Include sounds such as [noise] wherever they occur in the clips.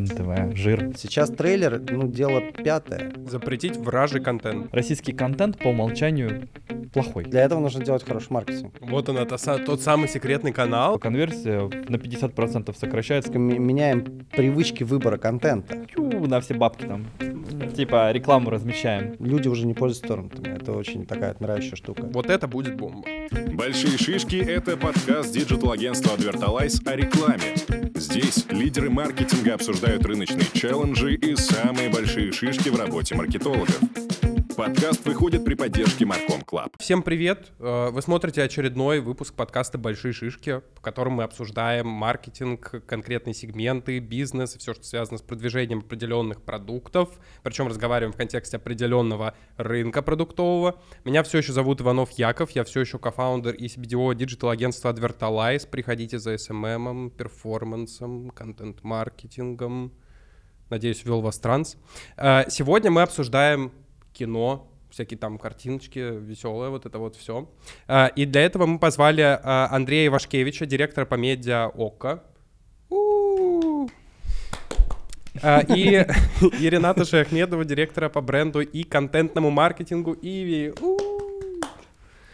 НТВ, жир. Сейчас трейлер, ну, дело пятое. Запретить вражий контент. Российский контент по умолчанию плохой. Для этого нужно делать хороший маркетинг. Вот он, это са- тот самый секретный канал. Конверсия на 50% сокращается. М- Меняем привычки выбора контента. Тю, на все бабки там. Типа рекламу размещаем. Люди уже не пользуются торрентами. Это очень такая отмирающая штука. Вот это будет бомба. Большие шишки – это подкаст digital-агентства Advertalize о рекламе. Здесь лидеры маркетинга обсуждают рыночные челленджи и самые большие шишки в работе маркетологов. Подкаст выходит при поддержке Marcom Club. Всем привет! Э, Вы смотрите очередной выпуск подкаста «Большие шишки», в котором мы обсуждаем маркетинг, конкретные сегменты, бизнес и все, что связано с продвижением определенных продуктов. Причем разговариваем в контексте определенного рынка продуктового. Меня все еще зовут Иванов Яков, я все еще co-founder и CBDO digital-агентства Advertalize. Приходите за SMM, перформансом, контент-маркетингом. Надеюсь, ввел вас транс. Э, Сегодня мы обсуждаем кино, всякие там картиночки веселые, вот это вот все. И для этого мы позвали а, Андрея Ивашкевича, директора по медиа ОККО. А, И, [laughs] и Рената Шахмедова, директора по бренду и контентному маркетингу Иви.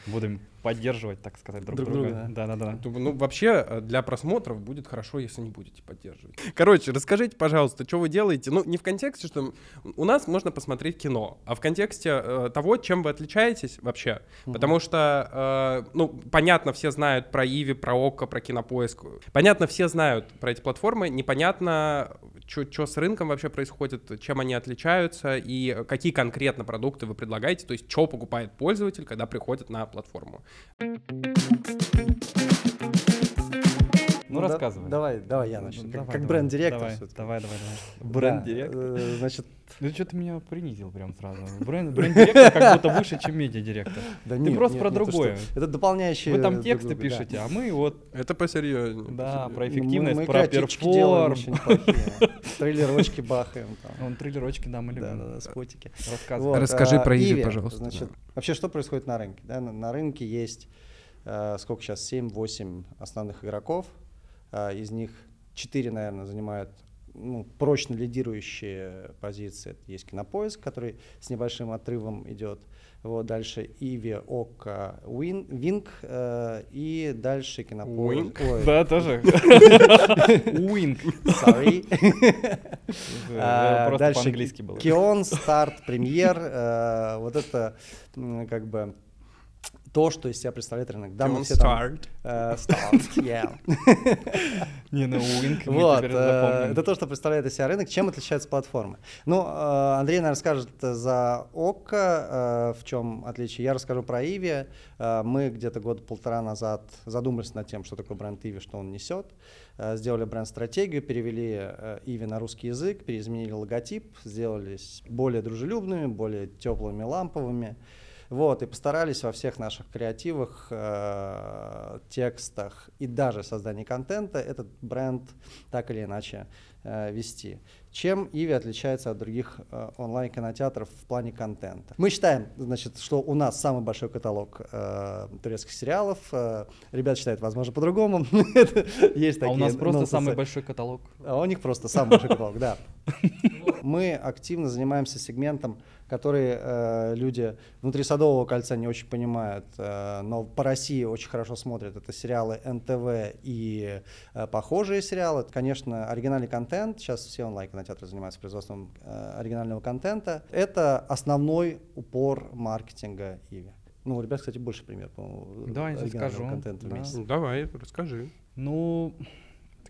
Будем поддерживать, так сказать, друг, Друг друга. друга, Да-да-да. Думаю, Ну, вообще, э, для просмотров будет хорошо, если не будете поддерживать. Короче, расскажите, пожалуйста, что вы делаете? Ну, не в контексте, что у нас можно посмотреть кино, а в контексте э, того, чем вы отличаетесь вообще. Потому что, э, ну, понятно, все знают про Иви, про Окко, про Кинопоиск. Понятно, все знают про эти платформы. Непонятно, что с рынком вообще происходит, чем они отличаются и какие конкретно продукты вы предлагаете, то есть что покупает пользователь, когда приходит на платформу. Ну, да- рассказывай. давай, давай я начну. Ну, Как- давай, как давай, бренд-директор Давай, всё-таки. давай, давай. давай. Да, Бренд-директор. э, Значит, Ну что ты меня принизил прям сразу. Бренд- Бренд-директор [laughs] как будто выше, чем медиа-директор. да Ты нет, просто нет, про другое. что? Это дополняющие Вы там друг тексты друга, да. пишете, а мы вот, Это посерьезнее. да, посерьезнее. про Ну, мы- эффективность, мы про перформ. [laughs] Трейлерочки бахаем. там. Вон трейлерочки, да, мы Да, любим. да, да, спотики. Рассказывай. Вот, Расскажи а, про Иви, пожалуйста, Значит, вообще, что происходит на рынке? Да, на, на рынке есть, э, сколько сейчас, 7-8 основных игроков. А, из них 4, наверное, занимают ну, прочно лидирующие позиции. Это есть Кинопоиск, который с небольшим отрывом идет. Вот дальше Иви, Ока, Вин, Винк э, и дальше Кинопоиск. Ой, Да, тоже. [laughs] Уинк. sorry. [laughs] А, Просто дальше по-английски было. Кион, старт, премьер, э, вот это как бы то, что из себя представляет рынок. Да, мы все там, Старт. э, Start, yeah. [laughs] Не, ну мы Вот, э, это то, что представляет из себя рынок. Чем отличаются платформы? Ну, э, Андрей, наверное, скажет за ОККО, э, в чем отличие. Я расскажу про Иви. Э, Мы где-то год полтора назад задумались над тем, что такое бренд Иви, что он несет. Э, Сделали бренд-стратегию, перевели э, Иви на русский язык, переизменили логотип, сделались более дружелюбными, более теплыми, ламповыми. Вот, и постарались во всех наших креативах, э, текстах и даже создании контента этот бренд так или иначе э, вести. Чем Иви отличается от других э, онлайн-кинотеатров в плане контента? Мы считаем, значит, что у нас самый большой каталог э, турецких сериалов. Э, ребята считают, возможно, по-другому. [laughs] Есть А у такие нас просто самый большой каталог. А у них просто самый большой каталог, да. [laughs] Мы активно занимаемся сегментом, который э, люди внутри Садового кольца не очень понимают, э, но по России очень хорошо смотрят. Это сериалы НТВ и э, похожие сериалы. Это, Конечно, оригинальный контент. Сейчас все онлайн-кинотеатры занимаются производством э, оригинального контента. Это основной упор маркетинга Иви. Ну, у ребят, кстати, больше пример, по-моему, Давай, я оригинального скажу, контента в да. месяц. Ну, Давай, расскажи. Ну,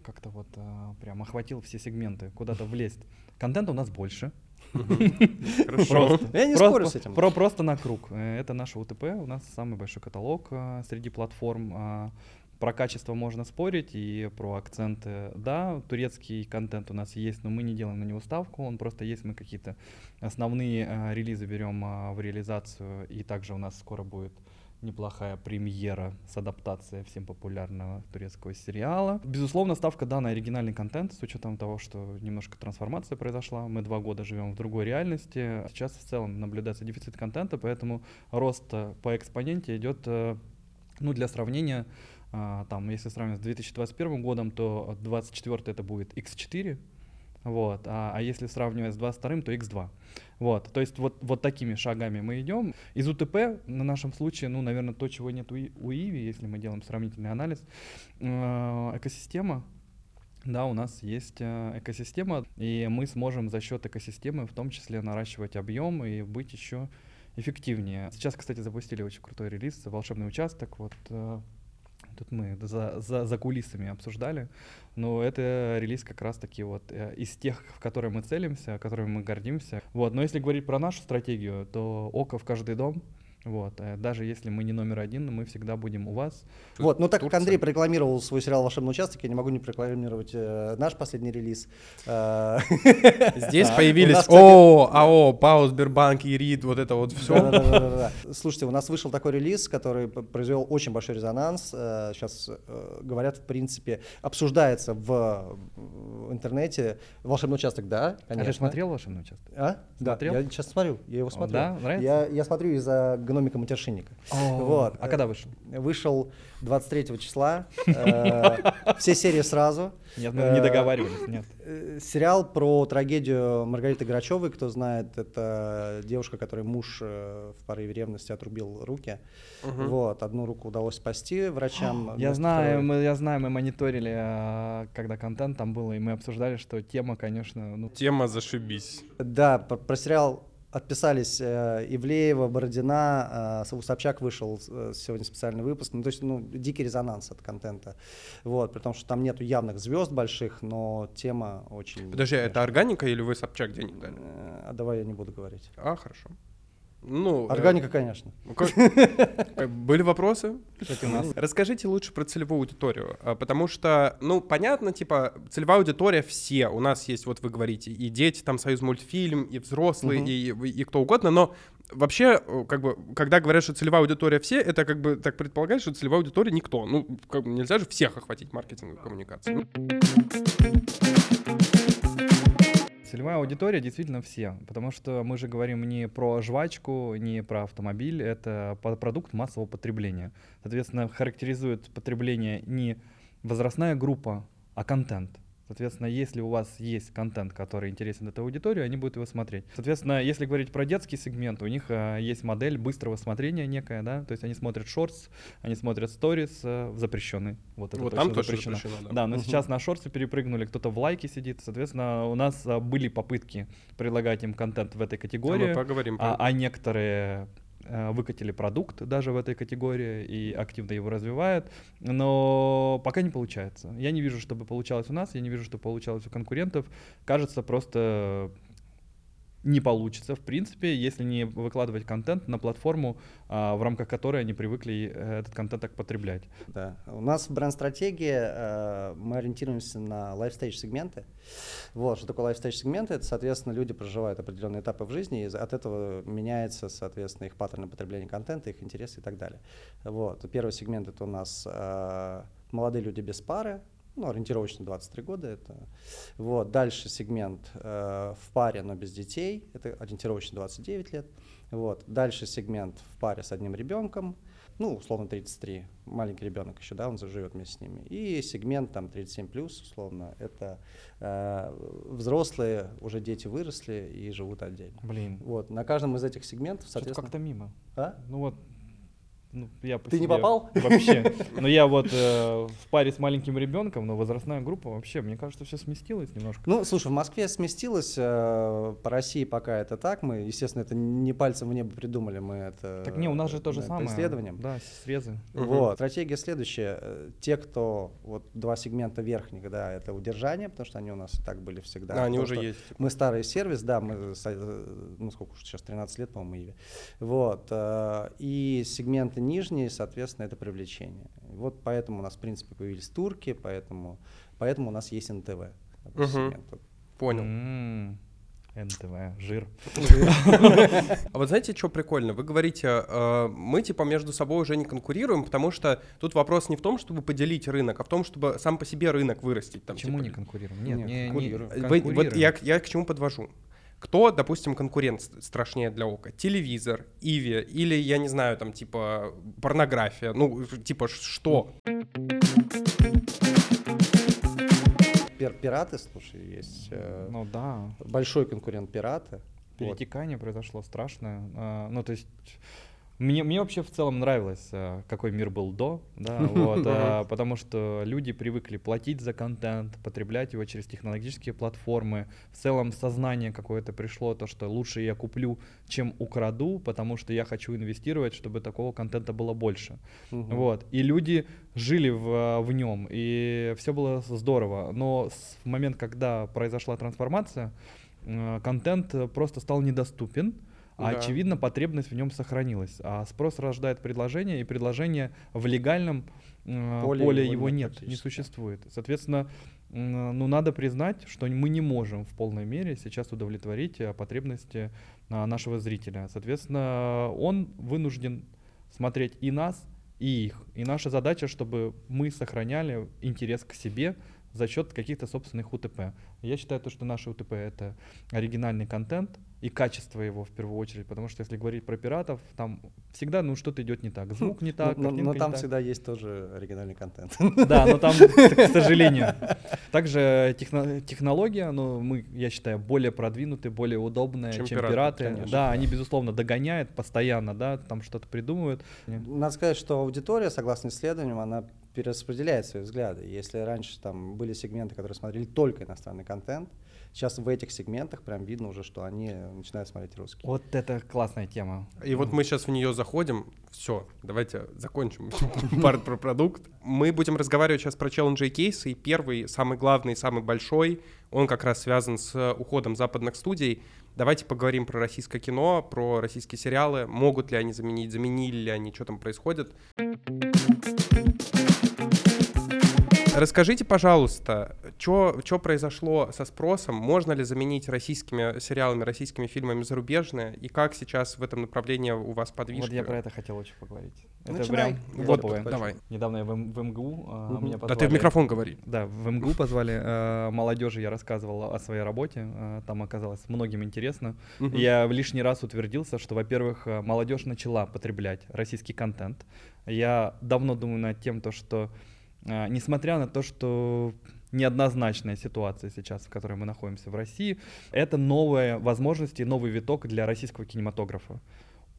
как-то вот а, прям охватил все сегменты, куда-то влезть. Контента у нас больше. Хорошо. Я не спорю с этим. Про, просто на круг. Э, Это наше УТП, у нас самый большой каталог а, среди платформ. а, Про качество можно спорить и про акценты. Да, турецкий контент у нас есть, но мы не делаем на него ставку. Он просто есть, мы какие-то основные а, релизы берем а, в реализацию. И также у нас скоро будет неплохая премьера с адаптацией всем популярного турецкого сериала. Безусловно, ставка да, на оригинальный контент, с учетом того, что немножко трансформация произошла. Мы два года живем в другой реальности. Сейчас в целом наблюдается дефицит контента, поэтому рост э, по экспоненте идет, э, ну, для сравнения, а, там, если сравнивать с 2021 годом, то 24 это будет X4, Вот. А, а если сравнивать с 22, то x2. Вот. То есть вот, вот такими шагами мы идем. Из УТП на нашем случае, ну, наверное, то, чего нет у, Иви, если мы делаем сравнительный анализ, э, экосистема, да, у нас есть э, экосистема, и мы сможем за счет экосистемы в том числе наращивать объем и быть еще эффективнее. Сейчас, кстати, запустили очень крутой релиз «Волшебный участок». Вот э, тут мы за, за, за кулисами обсуждали, но это релиз как раз-таки вот э, из тех, в которые мы целимся, которыми мы гордимся. Вот, но если говорить про нашу стратегию, то око в каждый дом. Вот, э, даже если мы не номер один, мы всегда будем у вас. Вот, ну так как Турция. Андрей прорекламировал свой сериал «Волшебный участок», я не могу не прорекламировать э, наш последний релиз. Э, [laughs] Здесь [laughs] появились ООО, АО, ПАО, Сбербанк, ИРИД, вот это вот все. [laughs] Слушайте, у нас вышел такой релиз, который произвел очень большой резонанс. Сейчас говорят, в принципе, обсуждается в интернете. «Волшебный участок», да, А конечно. ты смотрел «Волшебный участок»? А? Да, я сейчас смотрю, я его О, смотрю. да? Нравится? Я, я смотрю из-за гномика матершинника. Вот. А когда вышел? Вышел 23 числа. [laughs] э, Все серии сразу. Нет, мы не Э, договаривались, нет. Э, Сериал про трагедию Маргариты Грачевой, кто знает, это девушка, которой муж в порыве ревности отрубил руки. Вот, одну руку удалось спасти врачам. [gasps] Я знаю, мы, я знаю, мы мониторили, когда контент там был, и мы обсуждали, что тема, конечно, ну, Тема зашибись. Да, про сериал отписались э, Ивлеева, Бородина, э, Собчак вышел э, сегодня специальный выпуск. Ну, то есть, ну, дикий резонанс от контента. Вот, при том, что там нету явных звезд больших, но тема очень... Подожди, а это органика или вы Собчак денег дали? А давай я не буду говорить. А, хорошо. Ну, э, Органика, конечно. ну, как- как- [laughs] Были вопросы? кстати, у нас Расскажите лучше про целевую аудиторию, а, потому что, ну, понятно, типа, целевая аудитория все. У нас есть, вот вы говорите, и дети, там, Союз мультфильм, и взрослые, и, и кто угодно, но вообще, э, как бы, когда говорят, что целевая аудитория все, это как бы так предполагает, что целевая аудитория никто. Ну, как бы нельзя же всех охватить маркетинговой коммуникацией. Целевая аудитория действительно все, потому что мы же говорим не про жвачку, не про автомобиль, это продукт массового потребления. Соответственно, характеризует потребление не возрастная группа, а контент. Соответственно, если у вас есть контент, который интересен этой аудитории, они будут его смотреть. Соответственно, если говорить про детский сегмент, у них а, есть модель быстрого смотрения некая, да, то есть они смотрят шортс, они смотрят сторис э, запрещенный. Вот это вот точно там тоже запрещено. запрещено, да. Да, но Мгм. сейчас на шорты перепрыгнули, кто-то в лайке сидит. Соответственно, у нас а, были попытки предлагать им контент в этой А категории, мы поговорим а, про... а некоторые э, выкатили продукт даже в этой категории и активно его развивают, но пока не получается. Я не вижу, чтобы получалось у нас, я не вижу, что получалось у конкурентов. Кажется, просто не получится, в принципе, если не выкладывать контент на платформу, а, в рамках которой они привыкли э, этот контент так потреблять. Да. У нас в бренд-стратегии э, мы ориентируемся на лайфстейдж-сегменты. Вот, что такое лайфстейдж-сегменты? Это, соответственно, люди проживают определенные этапы в жизни, и от этого меняется, соответственно, их паттерны потребления контента, их интересы и так далее. Вот. Первый сегмент — это у нас э, молодые люди без пары, ну, ориентировочно 23 года это. Вот. Дальше сегмент э, в паре, но без детей, это ориентировочно 29 лет. Вот. Дальше сегмент в паре с одним ребенком, ну, условно 33, маленький ребенок еще, да, он заживет вместе с ними. И сегмент там 37 плюс, условно, это э, взрослые, уже дети выросли и живут отдельно. Блин, Вот, на каждом из этих сегментов, что-то соответственно... как-то мимо. А? Ну вот, ну, я по Ты не попал? Вообще. [laughs] Но я вот э, в паре с маленьким ребенком, но возрастная группа вообще, мне кажется, все сместилось немножко. Ну, слушай, в Москве сместилось, э, по России пока это так. Мы, естественно, это не пальцем в небо придумали, мы это... Так не, у нас же то же да, самое. По исследованиям. Да, срезы. Вот. Стратегия следующая. Э, Те, кто вот два сегмента верхних, да, это удержание, потому что они у нас и так были всегда. А, они уже что есть. типа. Мы старый сервис, да, мы, э, ну сколько уж сейчас, 13 лет, по-моему, Иве. Вот. э, И сегменты нижние, соответственно, это привлечение. Вот поэтому у нас, в принципе, появились турки, поэтому, поэтому у нас есть НТВ. Вот. Понял. НТВ, жир. [laughs] А вот знаете, что прикольно? Вы говорите, э, мы типа между собой уже не конкурируем, потому что тут вопрос не в том, чтобы поделить рынок, а в том, чтобы сам по себе рынок вырастить. Там, Почему типа, не конкурируем? Нет, Нет, не, не конкурируем. Вы- вот я к чему подвожу. Кто, допустим, конкурент ст- страшнее для ока? Телевизор, Иви или, я не знаю, там, типа, порнография? Ну, типа, что? пир- пираты, слушай, есть э, Ну да. большой конкурент пираты. Вот. Перетекание произошло страшное. А, Ну, то есть мне, мне вообще в целом нравилось, а, какой мир был до, да, [laughs] вот, а, потому что люди привыкли платить за контент, потреблять его через технологические платформы. В целом сознание какое-то пришло, то, что лучше я куплю, чем украду, потому что я хочу инвестировать, чтобы такого контента было больше. Вот. И люди жили в, в нем, и все было здорово. Но с- в момент, когда произошла трансформация, э, контент э, просто стал недоступен, а Да. очевидно, потребность в нем сохранилась. А спрос рождает предложение, и предложение в легальном э, Поле поле, его его, нет не существует. Соответственно, ну, надо признать, что мы не можем в полной мере сейчас удовлетворить э, потребности а, нашего зрителя. Соответственно, он вынужден смотреть и нас, и их. И наша задача, чтобы мы сохраняли интерес к себе за счет каких-то собственных УТП. Я считаю, то, что наши УТП — это оригинальный контент и качество его в первую очередь, потому что если говорить про пиратов, там всегда ну, что-то идет не так. Звук не [laughs] так, но, но- но там так. всегда есть тоже оригинальный контент. [laughs] Да, но там, [laughs] к сожалению. Также техно- технология, ну, мы, я считаю, более продвинутые, более удобные, Чем чем, пираты, пираты. конечно. Да, они, безусловно, догоняют постоянно, да, там что-то придумывают. Надо сказать, что аудитория, согласно исследованиям, она перераспределяет свои взгляды. Если раньше там были сегменты, которые смотрели только иностранный контент, сейчас в этих сегментах прям видно уже, что они начинают смотреть русский. Вот это классная тема. И вот мы сейчас в нее заходим. Все, давайте закончим [laughs] парт про продукт. Мы будем разговаривать сейчас про челленджи и кейсы. И первый, самый главный, самый большой, он как раз связан с уходом западных студий. Давайте поговорим про российское кино, про российские сериалы. Могут ли они заменить, заменили ли они, что там происходит. Расскажите, пожалуйста, что произошло со спросом? Можно ли заменить российскими сериалами, российскими фильмами зарубежные? И как сейчас в этом направлении у вас подвижка? Вот я про это хотел очень поговорить. Это Начинай. прям Вот, топовое. давай. Недавно я в, М- в МГУ, а, Мгм. меня Да ты в позвали- микрофон говори. Да, в МГУ [laughs] позвали э, молодежи, я рассказывал о своей работе, э, там оказалось многим интересно. Мгм. Я в лишний раз утвердился, что, во-первых, э, молодежь начала потреблять российский контент. Я давно думаю над тем, то, что, э, несмотря на то, что неоднозначная ситуация сейчас, в которой мы находимся в России, это новые возможности, новый виток для российского кинематографа.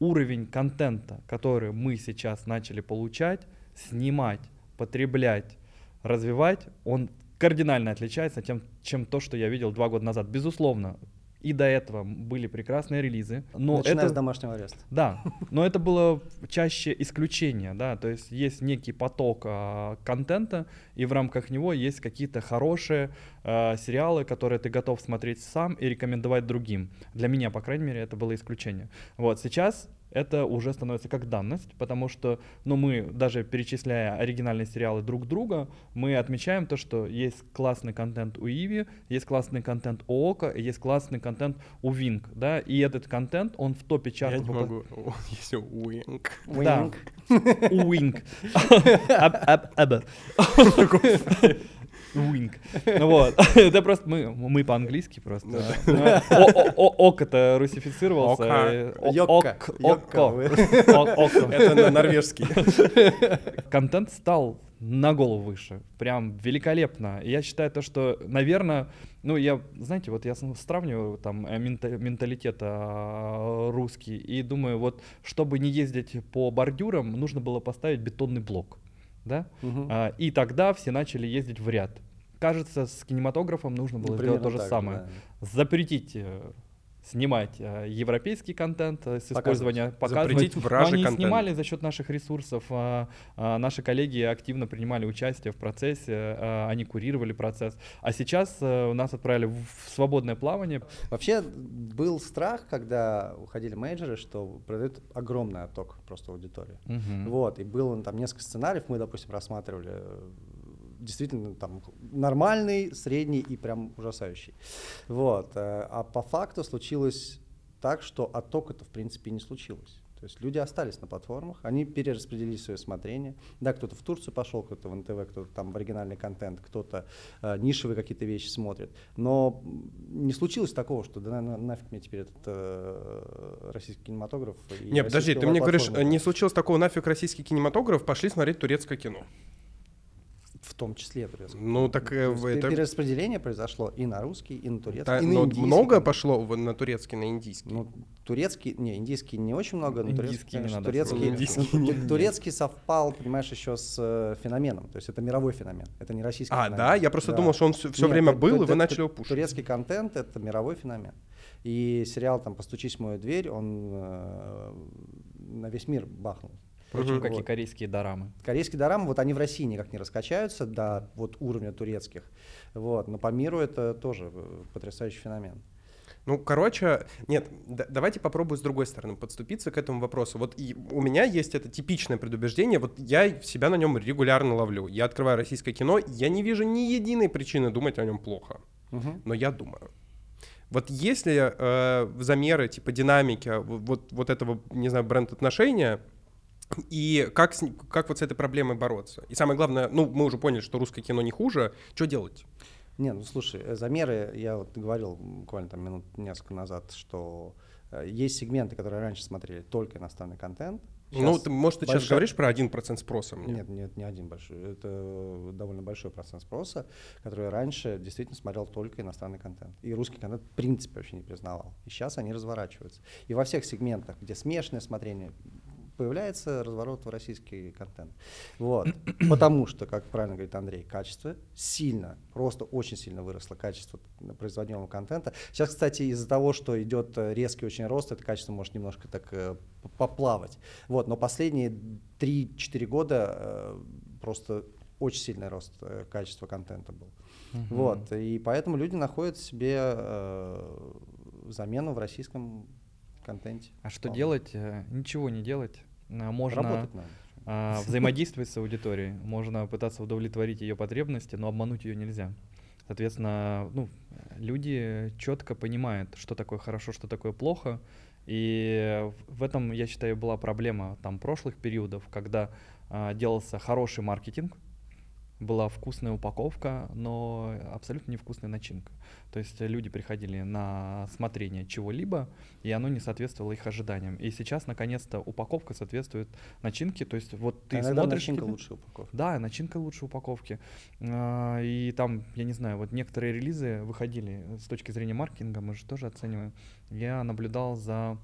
Уровень контента, который мы сейчас начали получать, снимать, потреблять, развивать, он кардинально отличается тем, чем то, что я видел два года назад. Безусловно, и до этого были прекрасные релизы, но Начиная это с домашнего ареста. да, но это было чаще исключение, да, то есть есть некий поток а, контента, и в рамках него есть какие-то хорошие а, сериалы, которые ты готов смотреть сам и рекомендовать другим. Для меня, по крайней мере, это было исключение. Вот сейчас это уже становится как данность, потому что, ну, мы даже перечисляя оригинальные сериалы друг друга, мы отмечаем то, что есть классный контент у Иви, есть классный контент у Okko, есть классный контент у Wink, да, и этот контент, он в топе чарта Я не могу. О, [laughs] Есть Wink. да. Wink. Уинг. [laughs] [laughs] Ну Вот. [laughs] Это просто мы, мы по-английски просто. О- о- Ок это русифицировался. Э, о- Йокка. ок- Йокка око. вы. О- око. [laughs] Это на норвежский. [laughs] Контент стал на голову выше. Прям великолепно. Я считаю то, что, наверное, ну, я, знаете, вот я сравниваю там э, мента- менталитет а, русский и думаю, вот, чтобы не ездить по бордюрам, нужно было поставить бетонный блок, да? Мгм. А, и тогда все начали ездить в ряд. Кажется, с кинематографом нужно было Ну, сделать то же так самое. да. Запретить э, снимать э, европейский контент э, с Показывать. использованием показывать. Запретить Но вражий они контент. снимали за счет наших ресурсов. а, а, наши коллеги активно принимали участие в процессе, а, они курировали процесс. А сейчас э, нас отправили в в свободное плавание. Вообще был страх, когда уходили менеджеры, что произойдет огромный отток просто аудитории. Мгм. Вот, и было там несколько сценариев, мы, допустим, рассматривали э, действительно там нормальный, средний и прям ужасающий. Вот, э, а по факту случилось так, что отток это в принципе не случилось. То есть люди остались на платформах, они перераспределили свое смотрение. Да, кто-то в Турцию пошел, кто-то в НТВ, кто-то там в оригинальный контент, кто-то э, нишевые какие-то вещи смотрит. Но не случилось такого, что да на- нафиг мне теперь этот э, российский кинематограф. и Не, подожди, ты мне говоришь, платформы. не случилось такого нафиг российский кинематограф, пошли смотреть турецкое кино. В том числе. Ну, так, э, есть в- это- Перераспределение произошло и на русский, и на турецкий, Да, и на но индийский. много пошло на турецкий, на индийский. Ну, турецкий, не, индийский не очень много, но турецкий, конечно, турецкий. Индийский [laughs] ну, совпал, понимаешь, еще с э, феноменом, то есть это мировой феномен, это не российский А, феномен. да? Я просто Да. думал, что он все, Нет, время был, и вы начали его пушить. Турецкий контент — это мировой феномен. И сериал там «Постучись в мою дверь», он э, на весь мир бахнул. Впрочем, как и Вот. корейские дорамы. Корейские дорамы, вот они в России никак не раскачаются до вот уровня турецких, вот, но по миру это тоже э, потрясающий феномен. Ну, короче, нет, да- давайте попробую с другой стороны подступиться к этому вопросу. Вот и у меня есть это типичное предубеждение, вот я себя на нем регулярно ловлю. Я открываю российское кино, я не вижу ни единой причины думать о нем плохо, Мгм. но я думаю. Вот если э, замеры типа динамики вот, вот этого, не знаю, бренд-отношения, и как, с, как вот с этой проблемой бороться? И самое главное, ну, мы уже поняли, что русское кино не хуже, что делать? Не, ну слушай, э, замеры, я вот говорил буквально там минут несколько назад, что э, есть сегменты, которые раньше смотрели только иностранный контент. ну, Щас ты, может, ты сейчас большой- говоришь про 1% спроса мне? Нет, нет, не один большой. Это довольно большой процент спроса, который раньше действительно смотрел только иностранный контент. И русский контент в принципе вообще не признавал. И сейчас они разворачиваются. И во всех сегментах, где смешанное смотрение, появляется разворот в российский контент. Вот. [clears throat] Потому что, как правильно говорит Андрей, качество сильно, просто очень сильно выросло качество производимого контента. Сейчас, кстати, из-за того, что идет э, резкий очень рост, это качество может немножко так э, поплавать. Вот. Но последние 3-4 года э, просто очень сильный рост э, качества контента был. Вот. И поэтому люди находят себе э, замену в российском контенте. А что делать? Ничего не делать. Э, Можно Работать надо. а, взаимодействовать с аудиторией, можно пытаться удовлетворить ее потребности, но обмануть ее нельзя. Соответственно, ну, люди четко понимают, что такое хорошо, что такое плохо. И в этом, я считаю, была проблема там прошлых периодов, когда а, делался хороший маркетинг, была вкусная упаковка, но абсолютно невкусная начинка. То есть люди приходили на смотрение чего-либо, и оно не соответствовало их ожиданиям. И сейчас, наконец-то, упаковка соответствует начинке. То есть вот ты А смотришь... начинка кино- лучше упаковки. Да, начинка лучше упаковки. А, И там, я не знаю, вот некоторые релизы выходили с точки зрения маркетинга, мы же тоже оцениваем. Я наблюдал за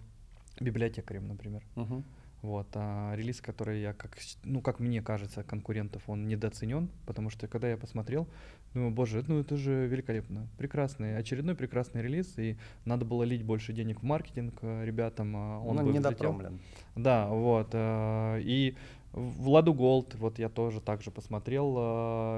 библиотекарем, например. Мгм. Вот, а релиз, который я, как, ну, как мне кажется, конкурентов, он недооценен, потому что когда я посмотрел, думаю, боже, ну это же великолепно, прекрасный, очередной прекрасный релиз, и надо было лить больше денег в маркетинг э, ребятам, а он Он бы не взлетел. дотромлен. Да, вот. э, И Владу Голд, вот я тоже также посмотрел,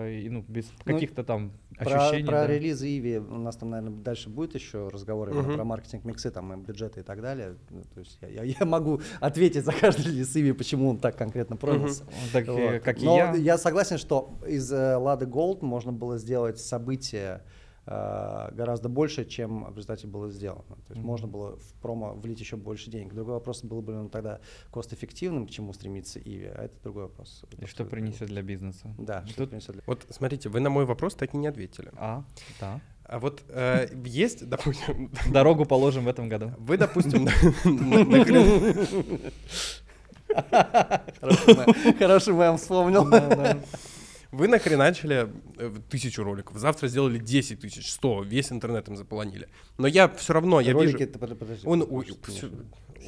э, и, ну, без Ну, каких-то там Про, про да. релизы Иви у нас там, наверное, дальше будет еще разговоры именно Мгм. про маркетинг миксы, там, бюджеты и так далее. Ну, то есть я, я- я могу ответить за каждый релиз Иви, почему он так конкретно продался. Так, э, Вот. как и Но я. согласен, что из э, Лады Голд можно было сделать событие э, гораздо больше, чем в результате было сделано. То есть Мгм. можно было в промо влить еще больше денег. Другой вопрос, было бы ли он тогда кост-эффективным, к чему стремится Иви, а это другой вопрос. И что принесет для бизнеса? Да, что Тут- принесет для- Вот смотрите, вы на мой вопрос так и не ответили. А, да. А вот э, есть, допустим, [laughs] Дорогу положим в этом году. вы, допустим, [laughs] Хороший мем вспомнил. Вы нахреначили э, тысячу роликов, завтра сделали 10 тысяч, 100, весь интернет им заполонили. Но я все равно, я Ролики, вижу... под- подожди. Он, подожди. всё-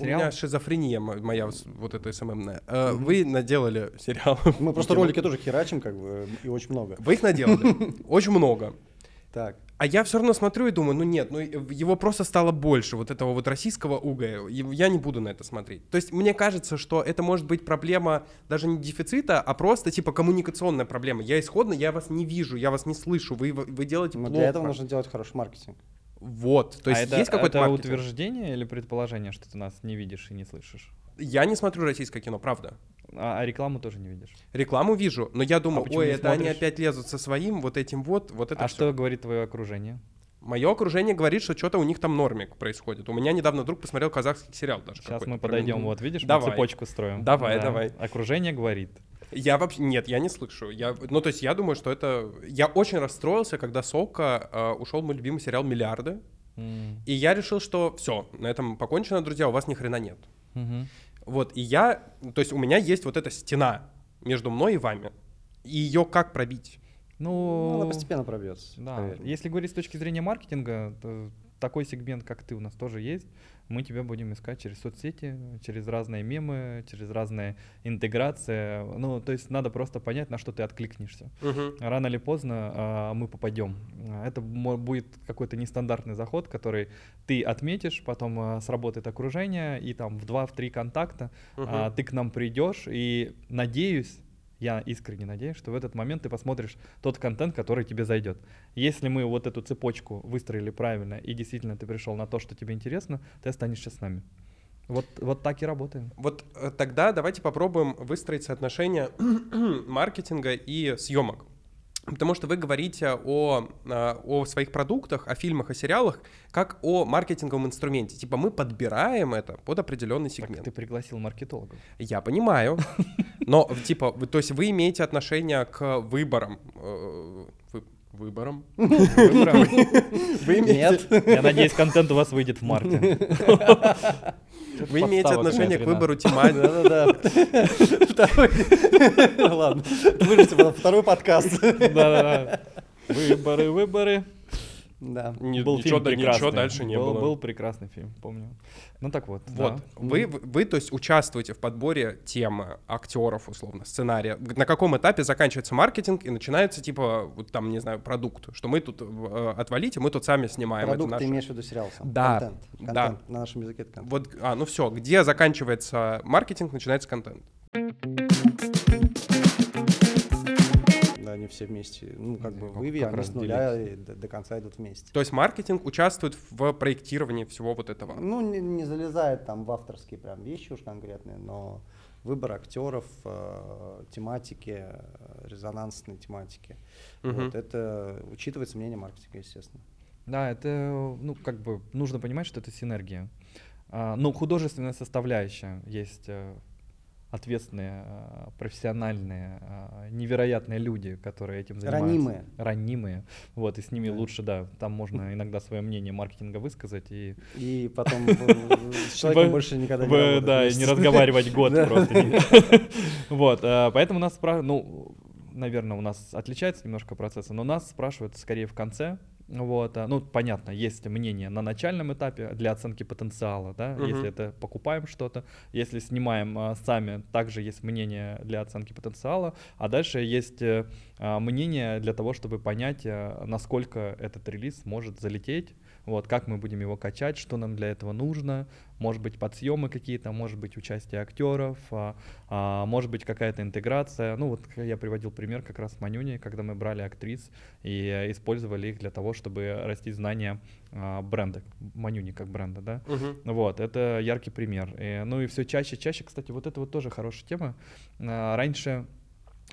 у меня шизофрения мо- моя вот эта СММная. Э, Вы наделали сериал. Мы просто [laughs] ролики тоже херачим, как бы, и очень много. Вы их наделали. [laughs] Очень много. Так. А я все равно смотрю и думаю, ну нет, ну его просто стало больше, вот этого вот российского уга, я не буду на это смотреть. То есть мне кажется, что это может быть проблема даже не дефицита, а просто типа коммуникационная проблема. Я исходно, я вас не вижу, я вас не слышу, вы, вы делаете Но плохо. для этого нужно делать хороший маркетинг. Вот, то есть а это, есть какой-то это маркетинг? утверждение или предположение, что ты нас не видишь и не слышишь? Я не смотрю российское кино, правда. А, а рекламу тоже не видишь. Рекламу вижу, но я думаю, почему ой, это они смотришь? опять лезут со своим, вот этим вот, вот это а всё. что говорит твое окружение? Мое окружение говорит, что что-то у них там нормик происходит. У меня недавно друг посмотрел казахский сериал даже. Сейчас мы подойдем, вот видишь, Давай. мы цепочку строим. Давай, давай. Окружение говорит. Я вообще нет, я не слышу. Я, ну то есть я думаю, что это. Я очень расстроился, когда Сока э, ушел мой любимый сериал Миллиарды, М, и я решил, что все, на этом покончено, друзья, у вас ни хрена нет. мгм. Вот и я, то есть у меня есть вот эта стена между мной и вами. И ее как пробить? Ну, Ну, она постепенно пробьется. Да, поверь если говорить с точки зрения маркетинга, то такой сегмент, как ты, у нас тоже есть. Мы тебя будем искать через соцсети, через разные мемы, через разные интеграции. Ну, то есть надо просто понять, на что ты откликнешься. Мгм. Рано или поздно а, мы попадем. Это будет какой-то нестандартный заход, который ты отметишь, потом а, сработает окружение, и там в два-три контакта а, Мгм. ты к нам придешь, и надеюсь, я искренне надеюсь, что в этот момент ты посмотришь тот контент, который тебе зайдет. Если мы вот эту цепочку выстроили правильно, и действительно ты пришел на то, что тебе интересно, ты останешься с нами. Вот, вот так и работаем. Вот э, тогда давайте попробуем выстроить соотношение [clears throat] маркетинга и съемок. Потому что вы говорите о, э, о своих продуктах, о фильмах, о сериалах, как о маркетинговом инструменте. Типа мы подбираем это под определенный Так сегмент. ты пригласил маркетологов. Я понимаю. [laughs] Но, типа, то есть вы имеете отношение к выборам. Э, вы- выборам? [laughs] Вы имеете, Нет. Я надеюсь, контент у вас выйдет в марте. вы имеете отношение к выбору тематики. Да-да-да. [laughs] Ладно, выжите второй подкаст. Да-да-да. Выборы, выборы. Да. Ни- Был ничего, фильм да, ничего прекрасный. дальше не был, было. Был прекрасный фильм, помню. Ну так вот. Вот, да. вы, вы, вы, то есть, участвуете в подборе темы, актеров, условно, сценария. На каком этапе заканчивается маркетинг и начинается, типа, вот там, не знаю, продукт, что мы тут э, отвалите, мы тут сами снимаем. Продукт это ты имеешь в виду сериал сам? Да, Контент. да. Контент. На нашем языке это контент. Вот, а, ну все, где заканчивается маркетинг, начинается контент. Да, они все вместе. Ну, как бы Как- в Иви, как они с нуля и до, до конца идут вместе. То есть маркетинг участвует в проектировании всего вот этого. Ну, не, не залезает там в авторские прям вещи уж конкретные, но выбор актеров, э, тематики, э, резонансной тематики. Мгм. Вот это учитывается мнение маркетинга, естественно. Да, это, ну, как бы, нужно понимать, что это синергия. А, ну, художественная составляющая есть э, ответственные, э, профессиональные, э, невероятные люди, которые этим занимаются. Ранимые. Ранимые. Вот, и с ними Да. лучше, да, там можно иногда свое мнение маркетинга высказать и И потом э, [laughs] с человеком больше никогда не да, не разговаривать год [laughs] просто. [laughs] Вот, поэтому нас спрашивают, ну, наверное, у нас отличается немножко процессы, но нас спрашивают скорее в конце. Вот, а, ну, понятно, есть мнение на начальном этапе для оценки потенциала, да, Мгм. если это покупаем что-то, если снимаем а, сами, также есть мнение для оценки потенциала, а дальше есть э, а, мнение для того, чтобы понять, а, насколько этот релиз может залететь, вот, как мы будем его качать, что нам для этого нужно, может быть, подсъемы какие-то, может быть, участие актеров, а, а, может быть, какая-то интеграция. Ну, вот я приводил пример как раз с Манюни, когда мы брали актрис и э, использовали их для того, чтобы растить знания а, бренда, Манюни как бренда, да. Мгм. Вот, это яркий пример. И, ну и все чаще, чаще, кстати, вот это вот тоже хорошая тема. А, раньше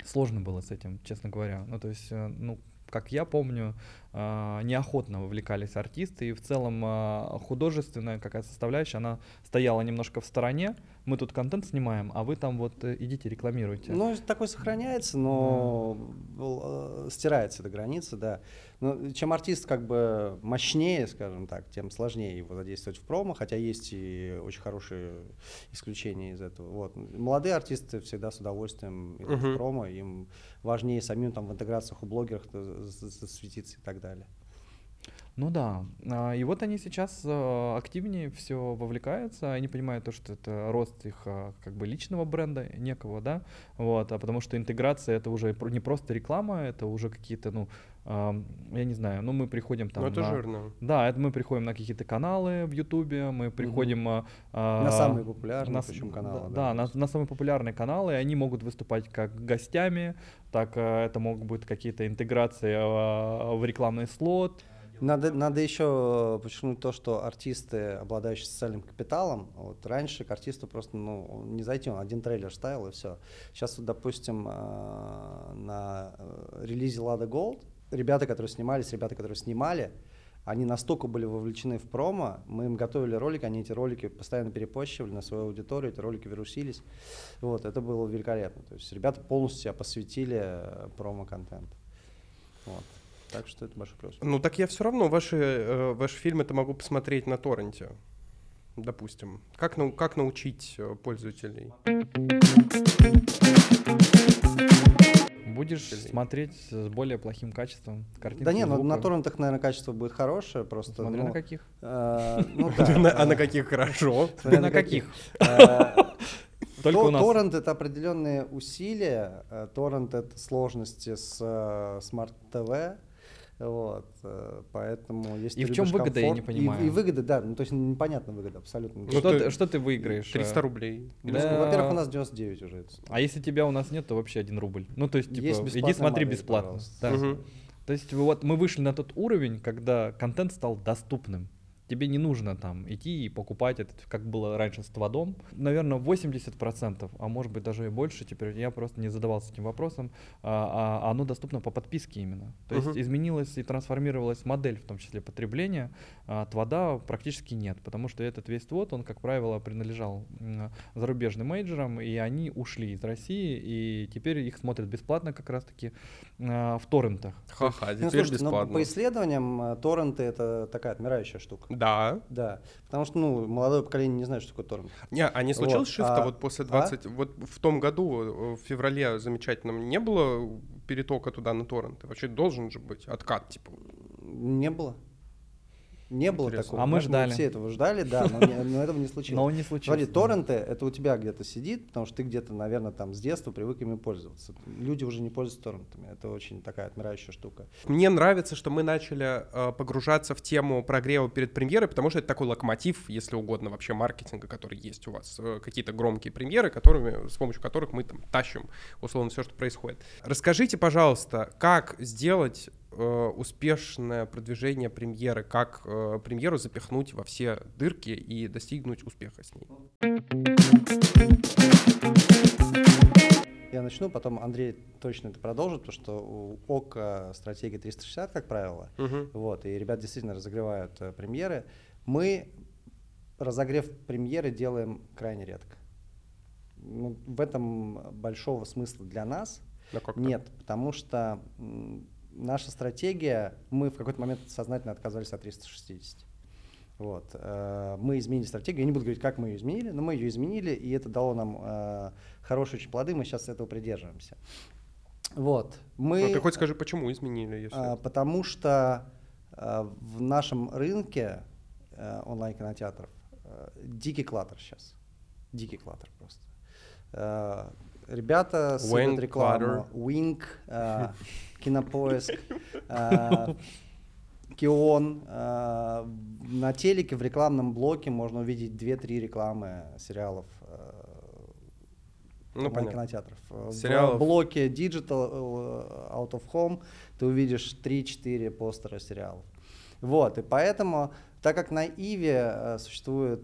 сложно было с этим, честно говоря. Ну, то есть, э, ну, как я помню, а, неохотно вовлекались артисты, и в целом а, художественная какая составляющая, она стояла немножко в стороне. Мы тут контент снимаем, а вы там вот э, идите рекламируйте. Ну, такой сохраняется, но э, стирается эта граница, да. Но чем артист как бы мощнее, скажем так, тем сложнее его задействовать в промо, хотя есть и очень хорошие исключения из этого. Вот. Молодые артисты всегда с удовольствием идут Мгм. в промо, им важнее самим там в интеграциях у блогеров э, засветиться и так далее. Ну да. А, И вот они сейчас а, активнее все вовлекаются, они понимают то, что это рост их а, как бы личного бренда некого, да, вот, а потому что интеграция это уже не просто реклама, это уже какие-то, ну, я не знаю, ну мы приходим там Ну это на- жирно. Да, это мы приходим на какие-то каналы в Ютубе, мы приходим а, а, На самые популярные, на причем каналы, Да, да. на, на самые популярные каналы, и они могут выступать как гостями, так а, это могут быть какие-то интеграции а, в рекламный слот. Надо, надо еще подчеркнуть то, что артисты, обладающие социальным капиталом, вот раньше к артисту просто ну, не зайти, он один трейлер ставил и все. Сейчас, вот, допустим, на э, релизе Лада Голд ребята, которые снимались, ребята, которые снимали, они настолько были вовлечены в промо, мы им готовили ролик, они эти ролики постоянно перепощивали на свою аудиторию, эти ролики вирусились. Вот, это было великолепно. То есть ребята полностью себя посвятили э, промо-контенту. Вот. Так что это большой плюс. Ну так я все равно ваши, э, ваши фильмы-то могу посмотреть на торренте, допустим. Как, нау- как научить э, пользователей? Будешь Или- смотреть с более плохим качеством картинки, Да не, ну на торрентах, наверное, качество будет хорошее, просто... Смотря ну, на каких. э, ну [laughs] да, А на каких хорошо? [laughs] На каких? [laughs] Э, Только то- у нас. Торрент это определенные усилия, э, торрент это сложности с Smart TV, вот, э, поэтому если И в любишь выгода, я не комфорт- и- понимаю. И, выгода, да, ну то есть непонятна выгода абсолютно. Ну, что, ты- что ты выиграешь? 300 э? рублей. Ну, Да. Во-первых, у нас 99 уже. это. А если тебя у нас нет, то вообще один рубль. Ну, то есть, типа, Есть иди смотри модель, бесплатно. пожалуйста. Да. Мгм. То есть вот мы вышли на тот уровень, когда контент стал доступным. Тебе не нужно там идти и покупать этот, как было раньше с Твадом. Наверное, 80%, а может быть даже и больше, теперь я просто не задавался этим вопросом, а, а оно доступно по подписке именно. То есть Мгм. изменилась и трансформировалась модель, в том числе потребления, а Твада практически нет, потому что этот весь Твод, он, как правило, принадлежал зарубежным мейджорам, и они ушли из России, и теперь их смотрят бесплатно как раз-таки а, в торрентах. Ха-ха, Ну, теперь слушайте, ну, бесплатно. по исследованиям э, торренты это такая отмирающая штука. Да. Да, потому что ну молодое поколение не знает, что такое торрент. Не, а не случилось Вот, шифта а- вот после а? 20... Вот в том году, э, в феврале замечательном, не было перетока туда на торренты? Вообще должен же быть откат, типа. Не было. Не было Интересно. такого. А мы ждали. все этого ждали, да, но, не- но этого не случилось. Но не случился. Смотри, да. торренты это у тебя где-то сидит, потому что ты где-то, наверное, там с детства привык ими пользоваться. Люди уже не пользуются торрентами. Это очень такая отмирающая штука. Мне нравится, что мы начали э, погружаться в тему прогрева перед премьерой, потому что это такой локомотив, если угодно, вообще маркетинга, который есть у вас. Э, какие-то громкие премьеры, которыми, с помощью которых мы там тащим, условно, все, что происходит. Расскажите, пожалуйста, как сделать э, успешное продвижение премьеры, как э, премьеру запихнуть во все дырки и достигнуть успеха с ней. Я начну, потом Андрей точно это продолжит, потому что у ОК стратегия 360, как правило, Мгм. вот, и ребят действительно разогревают э, премьеры. Мы разогрев премьеры делаем крайне редко. Ну, в этом большого смысла для нас как так? нет, потому что наша стратегия, мы в какой-то момент сознательно отказались от 360. Вот. э, Мы изменили стратегию. Я не буду говорить, как мы ее изменили, но мы ее изменили, и это дало нам э, хорошие очень плоды. Мы сейчас этого придерживаемся. Вот. Мы, Ну, ты хоть скажи, почему изменили, если... а, потому что а, в нашем рынке э, онлайн-кинотеатров э, дикий клаттер сейчас. Дикий клаттер просто. Э, Ребята Wing сыпят рекламу. Wink, э, [laughs] Кинопоиск, [laughs] э, Кион. э, На телеке в рекламном блоке можно увидеть 2-3 рекламы сериалов э, Ну, кинотеатров. В Сериалов. блоке Digital Out of Home ты увидишь 3-4 постера сериалов. Вот, и поэтому, так как на Иве существует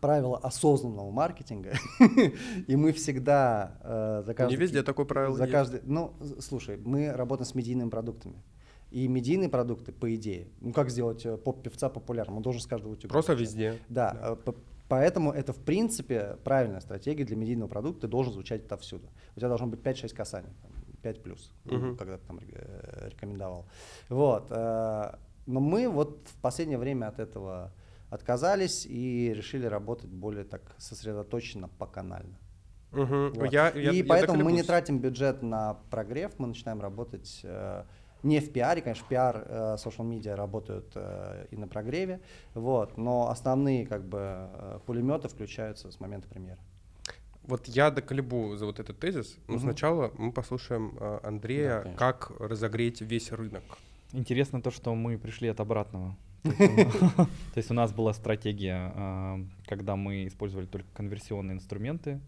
правило осознанного маркетинга, [laughs] и мы всегда э, за каждый... Не везде такое правило За есть. каждый, ну, слушай, мы работаем с медийными продуктами. И медийные продукты, по идее, ну как сделать э, поп-певца популярным? Он должен с каждого утюга. Просто звучать. везде. Да, э, п- поэтому это, в принципе, правильная стратегия для медийного продукта, ты должен звучать отовсюду. У тебя должно быть 5-6 касаний, там, 5 плюс, Мгм. когда ты там э, рекомендовал. Вот. э, Но мы вот в последнее время от этого отказались и решили работать более так сосредоточенно, поканально. Мгм. Вот. Я, я- и я поэтому мы не тратим бюджет на прогрев, мы начинаем работать э, не в пиаре, конечно, пиар, э, social media работают э, и на прогреве, вот, но основные как бы э, пулеметы включаются с момента премьеры. Вот я доколебу за вот этот тезис, но Мгм. сначала мы послушаем э, Да, Андрея, конечно. как разогреть весь рынок. Интересно то, что мы пришли от обратного. То есть у- нас была стратегия, а, когда мы использовали только конверсионные инструменты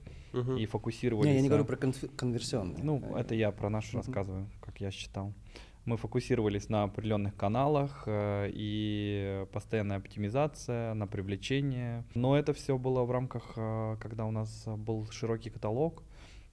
и фокусировались... Не, я не говорю про конверсионные. Ну, это я про наш Мгм. рассказываю, как я считал. Мы фокусировались на определенных каналах э, и постоянная оптимизация, на привлечение. Но это все было в рамках, э, когда у нас был широкий каталог,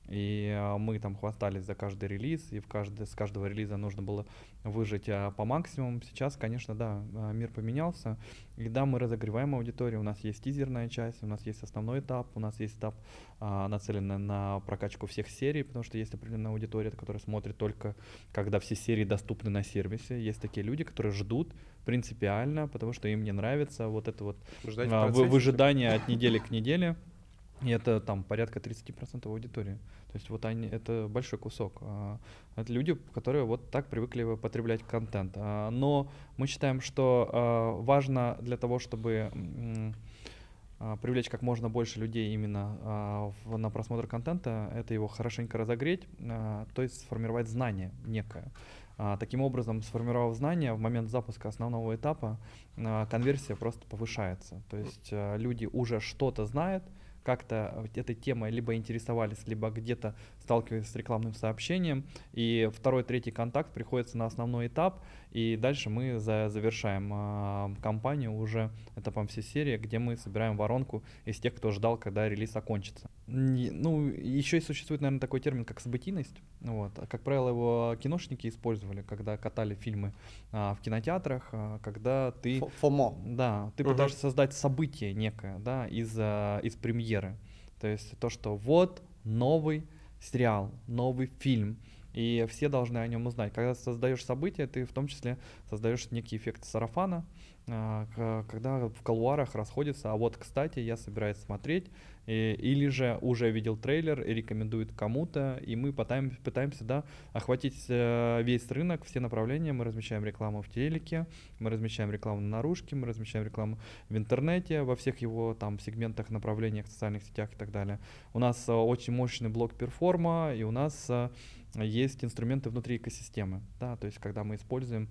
и э, мы там хвастались за каждый релиз, и в каждый, с каждого релиза нужно было выжить э, по максимуму. Сейчас, конечно, да, э, мир поменялся, и да, мы разогреваем аудиторию, у нас есть тизерная часть, у нас есть основной этап, у нас есть этап, а, нацеленный на прокачку всех серий, потому что есть определенная аудитория, которая смотрит только, когда все серии доступны на сервисе. Есть такие люди, которые ждут принципиально, потому что им не нравится вот это вот а, вы- выжидание от недели к неделе. И это там порядка 30% аудитории. То есть вот они, это большой кусок. А, Это люди, которые вот так привыкли потреблять контент. А, Но мы считаем, что а, важно для того, чтобы а, привлечь как можно больше людей именно на просмотр контента, это его хорошенько разогреть, то есть сформировать знание некое. Таким образом, сформировав знания, в момент запуска основного этапа конверсия просто повышается. То есть люди уже что-то знают, как-то этой темой либо интересовались, либо где-то сталкивались с рекламным сообщением, и второй, третий контакт приходится на основной этап, и дальше мы за- завершаем а, кампанию уже этапом всей серии, где мы собираем воронку из тех, кто ждал, когда релиз окончится. Не- ну, еще и существует, наверное, такой термин, как событийность. Вот. А, Как правило, его киношники использовали, когда катали фильмы а, в кинотеатрах, а, когда ты... Фо- ФОМО. Да, ты Мгм. пытаешься создать событие некое, да, из, а, из премьеры. То есть то, что вот новый сериал, новый фильм, и все должны о нем узнать. Когда создаешь событие, ты в том числе создаешь некий эффект сарафана, когда в колуарах расходится, а вот, кстати, я собираюсь смотреть, или же уже видел трейлер и рекомендует кому-то, и мы пытаем- пытаемся, да, охватить э, весь рынок, все направления. Мы размещаем рекламу в телеке, мы размещаем рекламу на наружке, мы размещаем рекламу в интернете, во всех его там сегментах, направлениях, социальных сетях и так далее. У нас э, очень мощный блок перформа, и у нас э, есть инструменты внутри экосистемы, да, то есть когда мы используем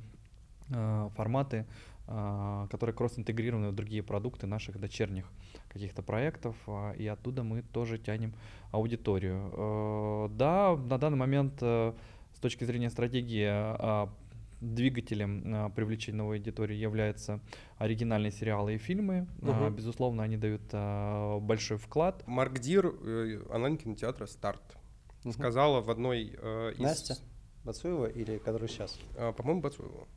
форматы, которые кросс-интегрированы в другие продукты наших дочерних каких-то проектов, а, и оттуда мы тоже тянем аудиторию. Э, Да, на данный момент э, с точки зрения стратегии а, двигателем а, привлечения новой аудитории являются оригинальные сериалы и фильмы. А, Мгм. Безусловно, они дают а, большой вклад. Марк Дир, э, онлайн-кинотеатра «Старт», Мгм. сказала в одной из... Настя Бацуева или который сейчас? по-моему, Бацуева.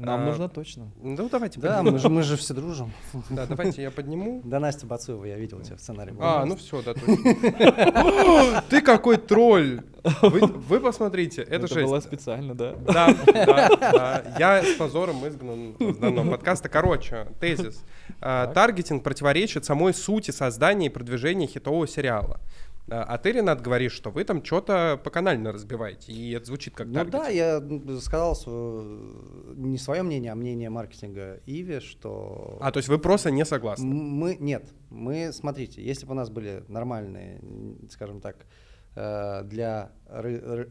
Нам А, нужно точно. Ну, давайте Да, мы же, мы же все дружим. [laughs] Да, давайте я подниму. Да, Настя Бацуева, я видел тебя в сценарии. А, ну все, да, точно. [laughs] Ты какой тролль! Вы, вы посмотрите, это, Это жесть. было специально, да. Да, да, да. Я с позором изгнан с данного подкаста. Короче, тезис. А, Таргетинг противоречит самой сути создания и продвижения хитового сериала. А а ты, Ренат, говоришь, что вы там что-то поканально разбиваете, и это звучит как Ну таргетинг. да, я сказал свое, не свое мнение, а мнение маркетинга Иви, что А, то есть вы просто не согласны? мы нет, мы смотрите, если бы у нас были нормальные, скажем так, э, для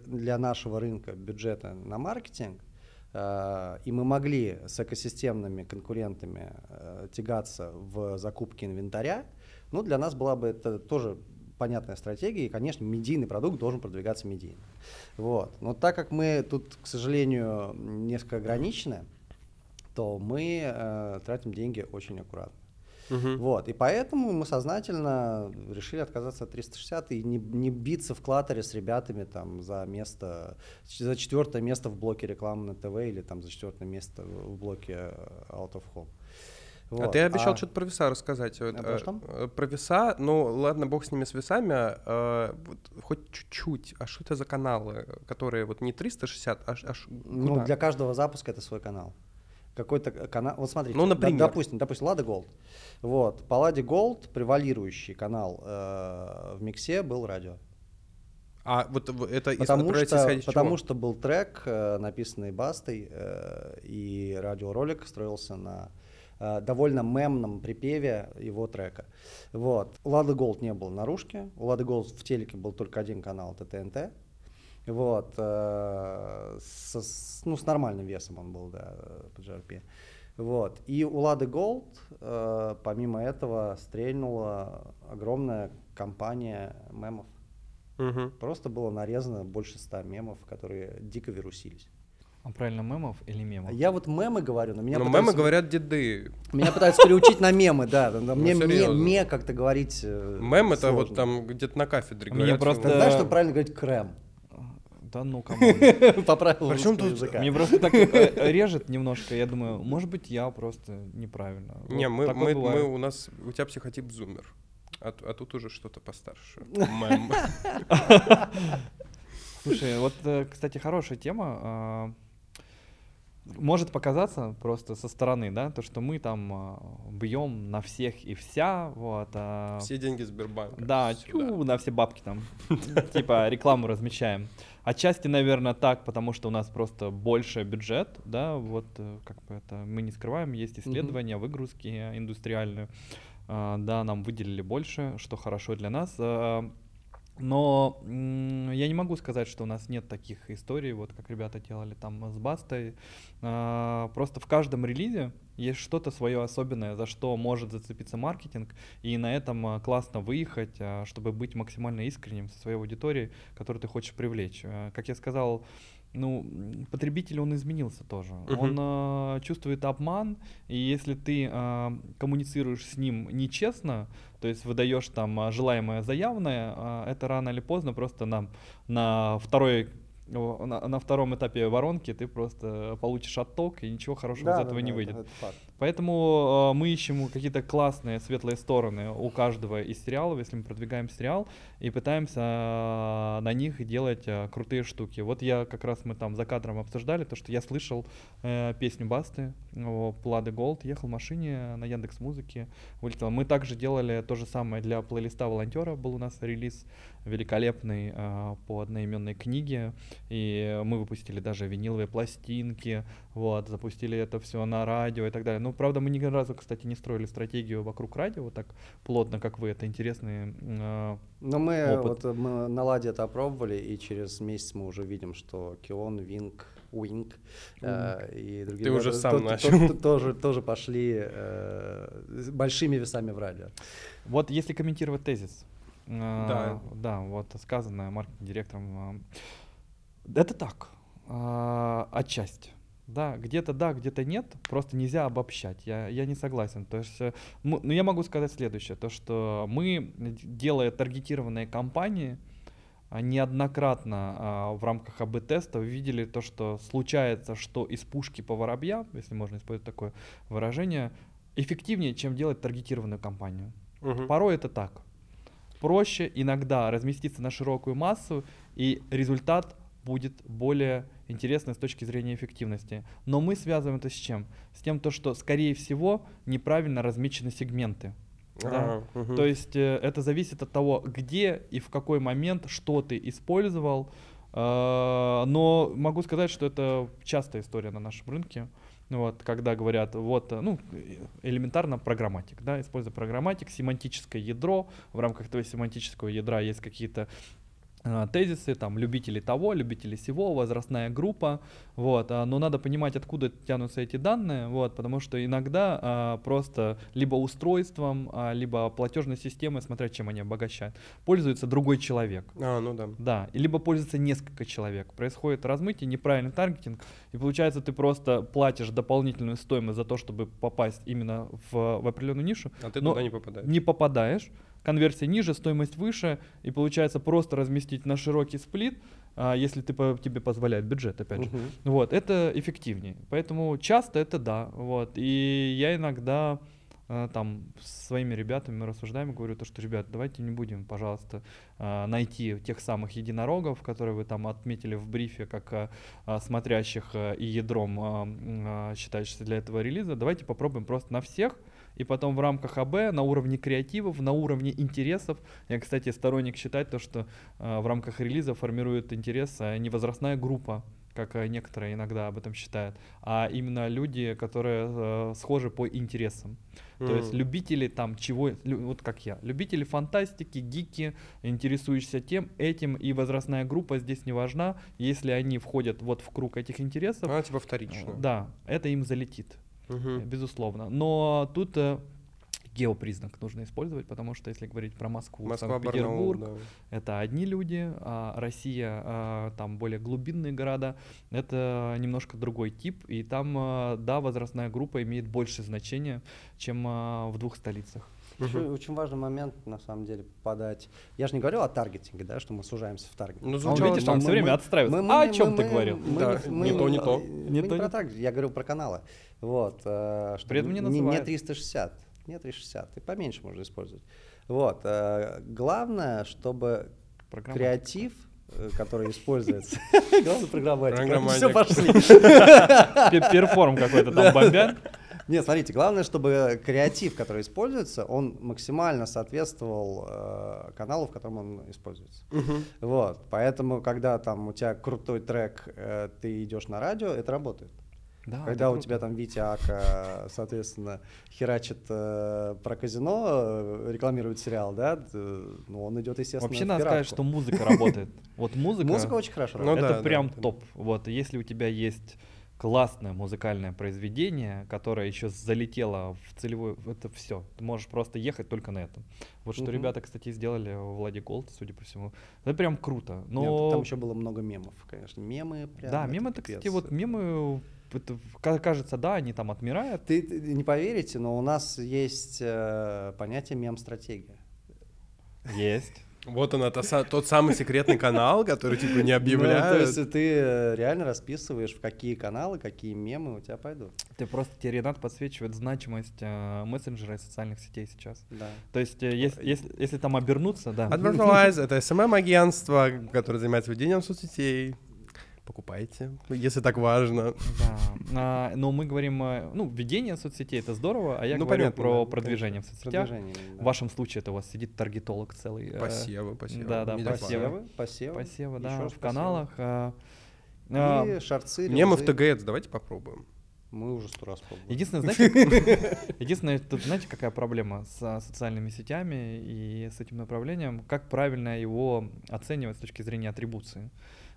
для нашего рынка бюджета на маркетинг, э, и мы могли с экосистемными конкурентами э, тягаться в закупке инвентаря, ну для нас была бы это тоже понятная стратегия, и, конечно, медийный продукт должен продвигаться медийно. Вот. Но так как мы тут, к сожалению, несколько ограничены, то мы э, тратим деньги очень аккуратно. Мгм. Вот. И поэтому мы сознательно решили отказаться от 360 и не, не биться в клатере с ребятами там за место, за четвертое место в блоке рекламы на ТВ или там за четвертое место в блоке э, Out of Home. А Вот. ты обещал А- что-то про веса рассказать. А про э, что? э, Про веса, ну ладно, бог с ними с весами, а, вот хоть чуть-чуть. А что это за каналы, которые вот не 360, а, а Ну, куда? для каждого запуска это свой канал. Какой-то канал. Вот смотрите, Ну, например. допустим, допустим, Лада Голд. Вот. По Ладе Голд превалирующий канал э, в миксе был радио. А вот это из- Потому, что, из потому чего? что был трек, э, написанный Бастой, э, и радиоролик строился на довольно мемном припеве его трека. Вот. У Лады Голд не было наружки, у Лады Голд в телеке был только один канал, это ТНТ. Вот. э, с, ну, с нормальным весом он был, да, по GRP. Вот. И у Лады Голд, э, помимо этого, стрельнула огромная компания мемов. Мгм. Просто было нарезано больше ста мемов, которые дико вирусились. А правильно, мемов или мемов? Я вот мемы говорю, но меня Ну, пытаются, мемы говорят деды. меня пытаются переучить на мемы, да. Мне ме, серьезно. ме как-то говорить э, Мем это вот там где-то на кафедре Мне говорят. просто- что- Знаешь, что правильно говорить крем? Да ну, come on. [laughs] По правилам Причём русского тут- языка. Мне просто так э, режет немножко. Я думаю, может быть, я просто неправильно. Не, мы, мы, мы- у нас, у тебя психотип зумер. А, а тут уже что-то постарше. [laughs] Мем. [laughs] Слушай, вот, э, кстати, хорошая тема. А, может показаться просто со стороны, да, то, что мы там а, бьем на всех и вся, вот. а Все деньги Сбербанка. Да, чу, на все бабки там. [laughs] Типа рекламу размещаем. Отчасти, наверное, так, потому что у нас просто больше бюджет, да, вот э, как бы это мы не скрываем, есть исследования, выгрузки э, индустриальные, А, да, нам выделили больше, что хорошо для нас. Но я не могу сказать, что у нас нет таких историй, вот как ребята делали там с Бастой. А, Просто в каждом релизе есть что-то свое особенное, за что может зацепиться маркетинг, и на этом а, классно выехать, а, чтобы быть максимально искренним со своей аудиторией, которую ты хочешь привлечь. Как я сказал, ну, потребитель, он изменился тоже. Мгм. Он а, чувствует обман, и если ты а, коммуницируешь с ним нечестно, то есть выдаешь там а, желаемое за явное, а, это рано или поздно просто на, на второй на, на втором этапе воронки ты просто получишь отток, и ничего хорошего Да, из да, этого не да, выйдет. это факт. Поэтому э, мы ищем какие-то классные светлые стороны у каждого из сериалов, если мы продвигаем сериал, и пытаемся э, на них делать э, крутые штуки. Вот я как раз мы там за кадром обсуждали то, что я слышал э, песню Басты, Плады Голд, ехал в машине на Яндекс Музыке, вылетел. Мы также делали то же самое для плейлиста волонтера, был у нас релиз великолепный э, по одноименной книге, и мы выпустили даже виниловые пластинки, вот, запустили это все на радио и так далее. Ну, правда, мы ни разу, кстати, не строили стратегию вокруг радио вот так плотно, как вы. Это интересные э, Но мы, опыт. вот, э, мы на ладе это опробовали, и через месяц мы уже видим, что KION, Wink, Wink э, и другие Ты уже сам начал. то- тоже, тоже пошли э, с большими весами в радио. Вот если комментировать тезис, Да. да, вот сказанное маркетинг-директором, э, это так, э, отчасти. Да, где-то да, где-то нет, просто нельзя обобщать. Я, я не согласен. То есть, э, мы- ну, я могу сказать следующее, то что мы, делая таргетированные кампании, а, неоднократно а, в рамках АБ-теста видели то, что случается, что из пушки по воробьям, если можно использовать такое выражение, эффективнее, чем делать таргетированную кампанию. Мгм. Порой это так. Проще иногда разместиться на широкую массу, и результат будет более интересный с точки зрения эффективности. Но мы связываем это с чем? С тем, то, что, скорее всего, неправильно размечены сегменты. Да. Ага, мгм. То есть э, это зависит от того, где и в какой момент что ты использовал. Э, Но могу сказать, что это частая история на нашем рынке. Вот, когда говорят, вот, э, ну, элементарно программатик, да, используя программатик, семантическое ядро, в рамках этого семантического ядра есть какие-то а, тезисы, там, любители того, любители сего, возрастная группа, вот, а, но надо понимать, откуда тянутся эти данные, вот, потому что иногда а, просто либо устройством, а, либо платежной системой, смотря чем они обогащают, пользуется другой человек. А, ну да. Да, и либо пользуется несколько человек. Происходит размытие, неправильный таргетинг, и получается ты просто платишь дополнительную стоимость за то, чтобы попасть именно в, в определенную нишу, А ты Но туда не попадаешь. не попадаешь, конверсия ниже, стоимость выше, и получается просто разместить на широкий сплит, а, если ты, тебе позволяет бюджет, опять же. Мгм. Вот, это эффективнее. Поэтому часто это да. Вот. И я иногда э, там с своими ребятами мы рассуждаем говорю то, что, ребят, давайте не будем, пожалуйста, э, найти тех самых единорогов, которые вы там отметили в брифе, как смотрящих и ядром, считающихся для этого релиза. Давайте попробуем просто на всех, и потом в рамках АБ на уровне креативов, на уровне интересов. Я, кстати, сторонник считать то, что э, в рамках релиза формирует интерес э, не возрастная группа, как э, некоторые иногда об этом считают, а именно люди, которые схожи по интересам. То есть любители там чего, вот как я, любители фантастики, гики, интересующиеся тем, этим, и возрастная группа здесь не важна, если они входят вот в круг этих интересов, А, типа вторично. да, это им залетит. Э, безусловно. Но тут э, геопризнак нужно использовать, потому что если говорить про Москву, Москва, Барнаул, Санкт-Петербург, да. это одни люди, а Россия, а, там более глубинные города, это немножко другой тип, и там, а, да, возрастная группа имеет больше значения, чем в двух столицах. Еще Мгм. очень важный момент, на самом деле, попадать. Я же не говорил о таргетинге, да, что мы сужаемся в таргете. Ну, Он, звучало видишь, так. он все время отстраивается. а о чем ты говорил? Да, не то, не то. Мы Не не то, про не- таргет, я говорил про каналы. Вот. э, что При этом не не, не называют. 360, не 360, и поменьше можно использовать. Вот. э, Главное, чтобы Программатика. креатив э, который используется. [laughs] Главный программатик. Программатик. Все пошли. Пе- Перформ какой-то там бомбят. Нет, смотрите, главное, чтобы креатив, который используется, он максимально соответствовал э, каналу, в котором он используется. Вот, поэтому, когда там у тебя крутой трек, э, ты идешь на радио, это работает. Да, когда у круто. тебя там Витя Ака, соответственно, херачит э, про казино, э, рекламирует сериал, да, т- ну, он идет, естественно, Вообще надо сказать, что музыка работает. Вот музыка, Музыка очень хорошо работает. это прям топ. Вот если у тебя есть классное музыкальное произведение, которое еще залетело в целевую, это все. Ты можешь просто ехать только на этом. Вот что Мгм. ребята, кстати, сделали в Влади Голд, судя по всему. Это прям круто. Нет, Но там еще было много мемов, конечно. Мемы прям. да, мемы это, кстати, вот мемы, это, ка- кажется, да, они там отмирают. Ты, ты не поверите, но у нас есть э, понятие мем-стратегия. Есть. Вот он, это са- тот самый секретный канал, который типа не Ну, то объявляют. есть ты э, реально расписываешь, в какие каналы, какие мемы у тебя пойдут. Ты просто тебе Ренат подсвечивает значимость э, мессенджера и социальных сетей сейчас. Да. То есть, э, если, если, если там обернуться, да. Advertise — это SMM-агентство, которое занимается ведением соцсетей. Покупайте, если так важно. Да. А, но мы говорим, э, ну, ведение соцсетей это здорово, а я Ну, говорю понятно, про да, продвижение в соцсетях. Продвижение, да. В вашем случае это у вас сидит таргетолог целый. э, Посевы, посевы. Да, да, посевы. посевы, посевы, да, в посевы. каналах. а, а, И шарцы, Мемы в рилзы. ТГС, давайте попробуем. Мы уже сто раз пробовали. Единственное, знаете, [laughs] единственное, тут знаете, какая проблема с социальными сетями и с этим направлением? Как правильно его оценивать с точки зрения атрибуции?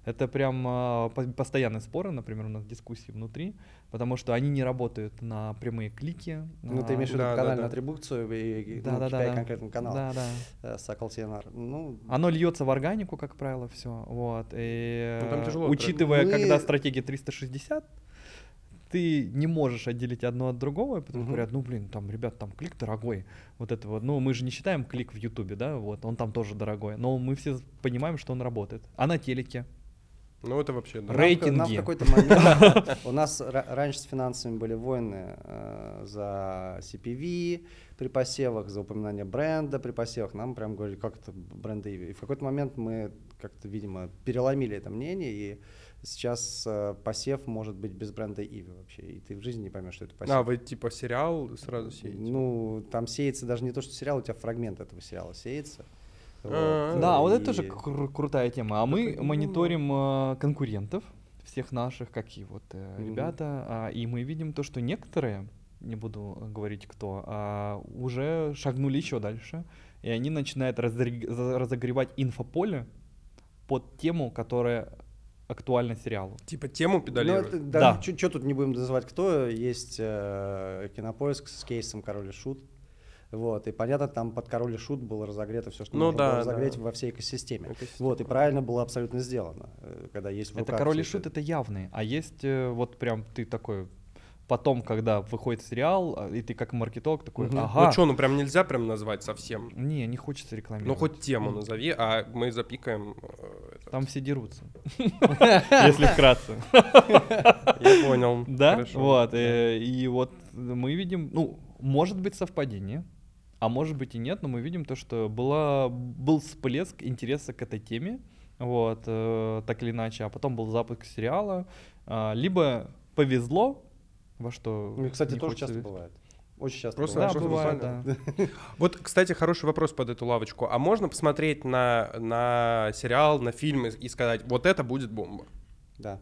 Это прям а, по- постоянные споры, например, у нас дискуссии внутри, потому что они не работают на прямые клики. Ну, ты а, имеешь в виду Да, канальную да. атрибуцию и, Да, ну, да, да, KPI да. Да, да. Э, Сокол TNR. Ну, Оно льется в органику, как правило, все. Вот. И, Ну, там э, тяжело, учитывая, Мы- когда стратегия 360, ты не можешь отделить одно от другого, и потом Мгм. говорят, ну блин, там, ребят, там клик дорогой. Вот это вот. Ну, мы же не считаем клик в Ютубе, да, вот, он там тоже дорогой. Но мы все понимаем, что он работает. А на телеке? Ну, это вообще... да. нам в- Рейтинги. Нам в какой-то момент... [laughs] У нас ра- раньше с финансами были войны э, за CPV при посевах, за упоминание бренда при посевах. Нам прям говорили, как это бренды Иви. И в какой-то момент мы как-то, видимо, переломили это мнение, и сейчас э, посев может быть без бренда Иви вообще. И ты в жизни не поймешь, что это посев. А, вы типа сериал сразу сеете? Ну, там сеется даже не то, что сериал, у тебя фрагмент этого сериала сеется. А, Да, вот это тоже кру- крутая тема. А мы мониторим э, конкурентов, всех наших, какие вот э, Мгм. ребята, а, и мы видим то, что некоторые, не буду говорить кто, а, уже шагнули еще дальше, и они начинают за- разогревать инфополе под тему, которая актуальна сериалу. Типа тему Ну, педалируют? Да. да, что тут не будем называть кто, есть э, кинопоиск с кейсом Король и Шут. Вот, и понятно, там под Король и Шут было разогрето все, что Ну можно да, было разогреть да. во всей экосистеме. Экосистема. Вот, и правильно было абсолютно сделано, э, когда есть в Это король и шут, это явные, а есть э, вот прям ты такой, потом, когда выходит сериал, а, и ты как маркетолог такой, Мгм. ага, Ну что, ну прям нельзя прям назвать совсем. не, не хочется Ну рекламировать. хоть тему назови, а мы запикаем. э, это. Там все дерутся. [laughs] Если вкратце. [laughs] Я понял. Да? Вот. э, И вот мы видим, ну, может быть совпадение, а может быть и нет, но мы видим то, что была, был всплеск интереса к этой теме, вот, э, так или иначе, а потом был запуск сериала, а, либо повезло, во что... Ну, и, кстати, не тоже часто верить. бывает. Очень часто Просто Да, Просто бывает, да. [laughs] Вот, кстати, хороший вопрос под эту лавочку. А можно посмотреть на, на сериал, на фильм и, и сказать, вот это будет бомба? Да.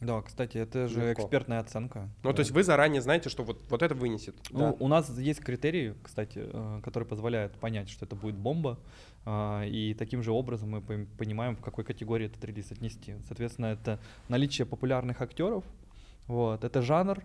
Да, кстати, это же Легко. экспертная оценка. Ну, то есть вы заранее знаете, что вот, вот это вынесет. Ну, Да. у нас есть критерии, кстати, э, которые позволяют понять, что это будет бомба, а, и таким же образом мы понимаем, в какой категории этот релиз отнести. Соответственно, это наличие популярных актеров, вот, это жанр,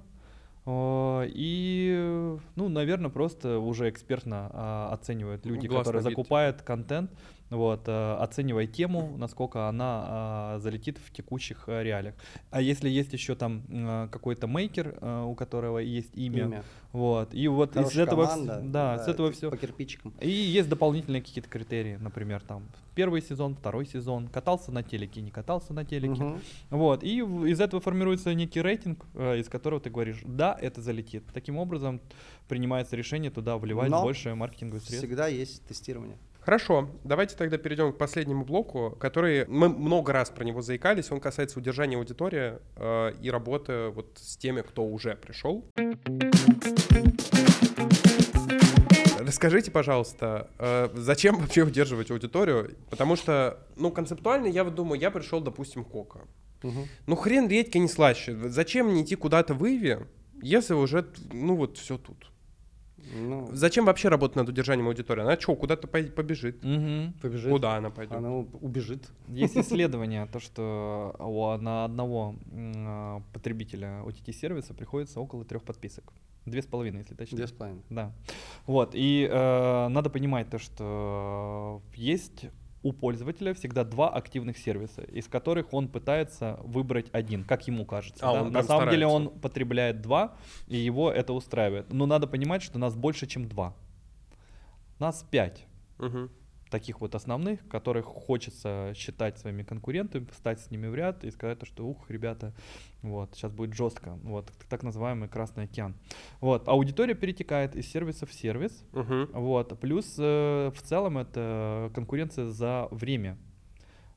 о, и, ну, наверное, просто уже экспертно а, оценивают люди, Глаз которые набит. закупают контент, вот, а, оценивая тему, насколько она а, залетит в текущих а, реалиях. А если есть еще там а, какой-то мейкер, у которого есть имя, Имя. вот, и вот из Хорошая этого, вс- команда, да, с этого это все. По кирпичикам. И есть дополнительные какие-то критерии, например, там первый сезон, второй сезон, катался на телеке, не катался на телеке, Мгм. вот, и из этого формируется некий рейтинг, э, из которого ты говоришь, да, это залетит. Таким образом принимается решение туда вливать Но больше маркетинговых средств. Всегда есть тестирование. Хорошо, давайте тогда перейдем к последнему блоку, который мы много раз про него заикались. Он касается удержания аудитории э, и работы вот с теми, кто уже пришел. Расскажите, пожалуйста, э, зачем вообще удерживать аудиторию? Потому что, ну, концептуально я вот думаю, я пришел, допустим, Кока. Мгм. Ну, хрен редьки не слаще. Зачем мне идти куда-то в Иви, если уже, ну, вот все тут? Ну, Зачем вообще работать над удержанием аудитории? Она что, куда-то побежит? Мгм. побежит. Куда она пойдет? Она убежит. Есть [laughs] исследование, то, что у- на одного м, а, потребителя OTT-сервиса приходится около трех подписок. Две с половиной, если точнее. Две с половиной. Да. Вот. И э, надо понимать то, что есть у пользователя всегда два активных сервиса, из которых он пытается выбрать один, как ему кажется. А, да. На самом деле старается. он потребляет два, и его это устраивает. Но надо понимать, что нас больше, чем два. Нас пять Мгм. Таких вот основных, которых хочется считать своими конкурентами, стать с ними в ряд и сказать, то, что ух, ребята, вот, сейчас будет жестко, вот, так называемый Красный океан. Вот, аудитория перетекает из сервиса в сервис, Мгм. вот, плюс э, в целом это конкуренция за время.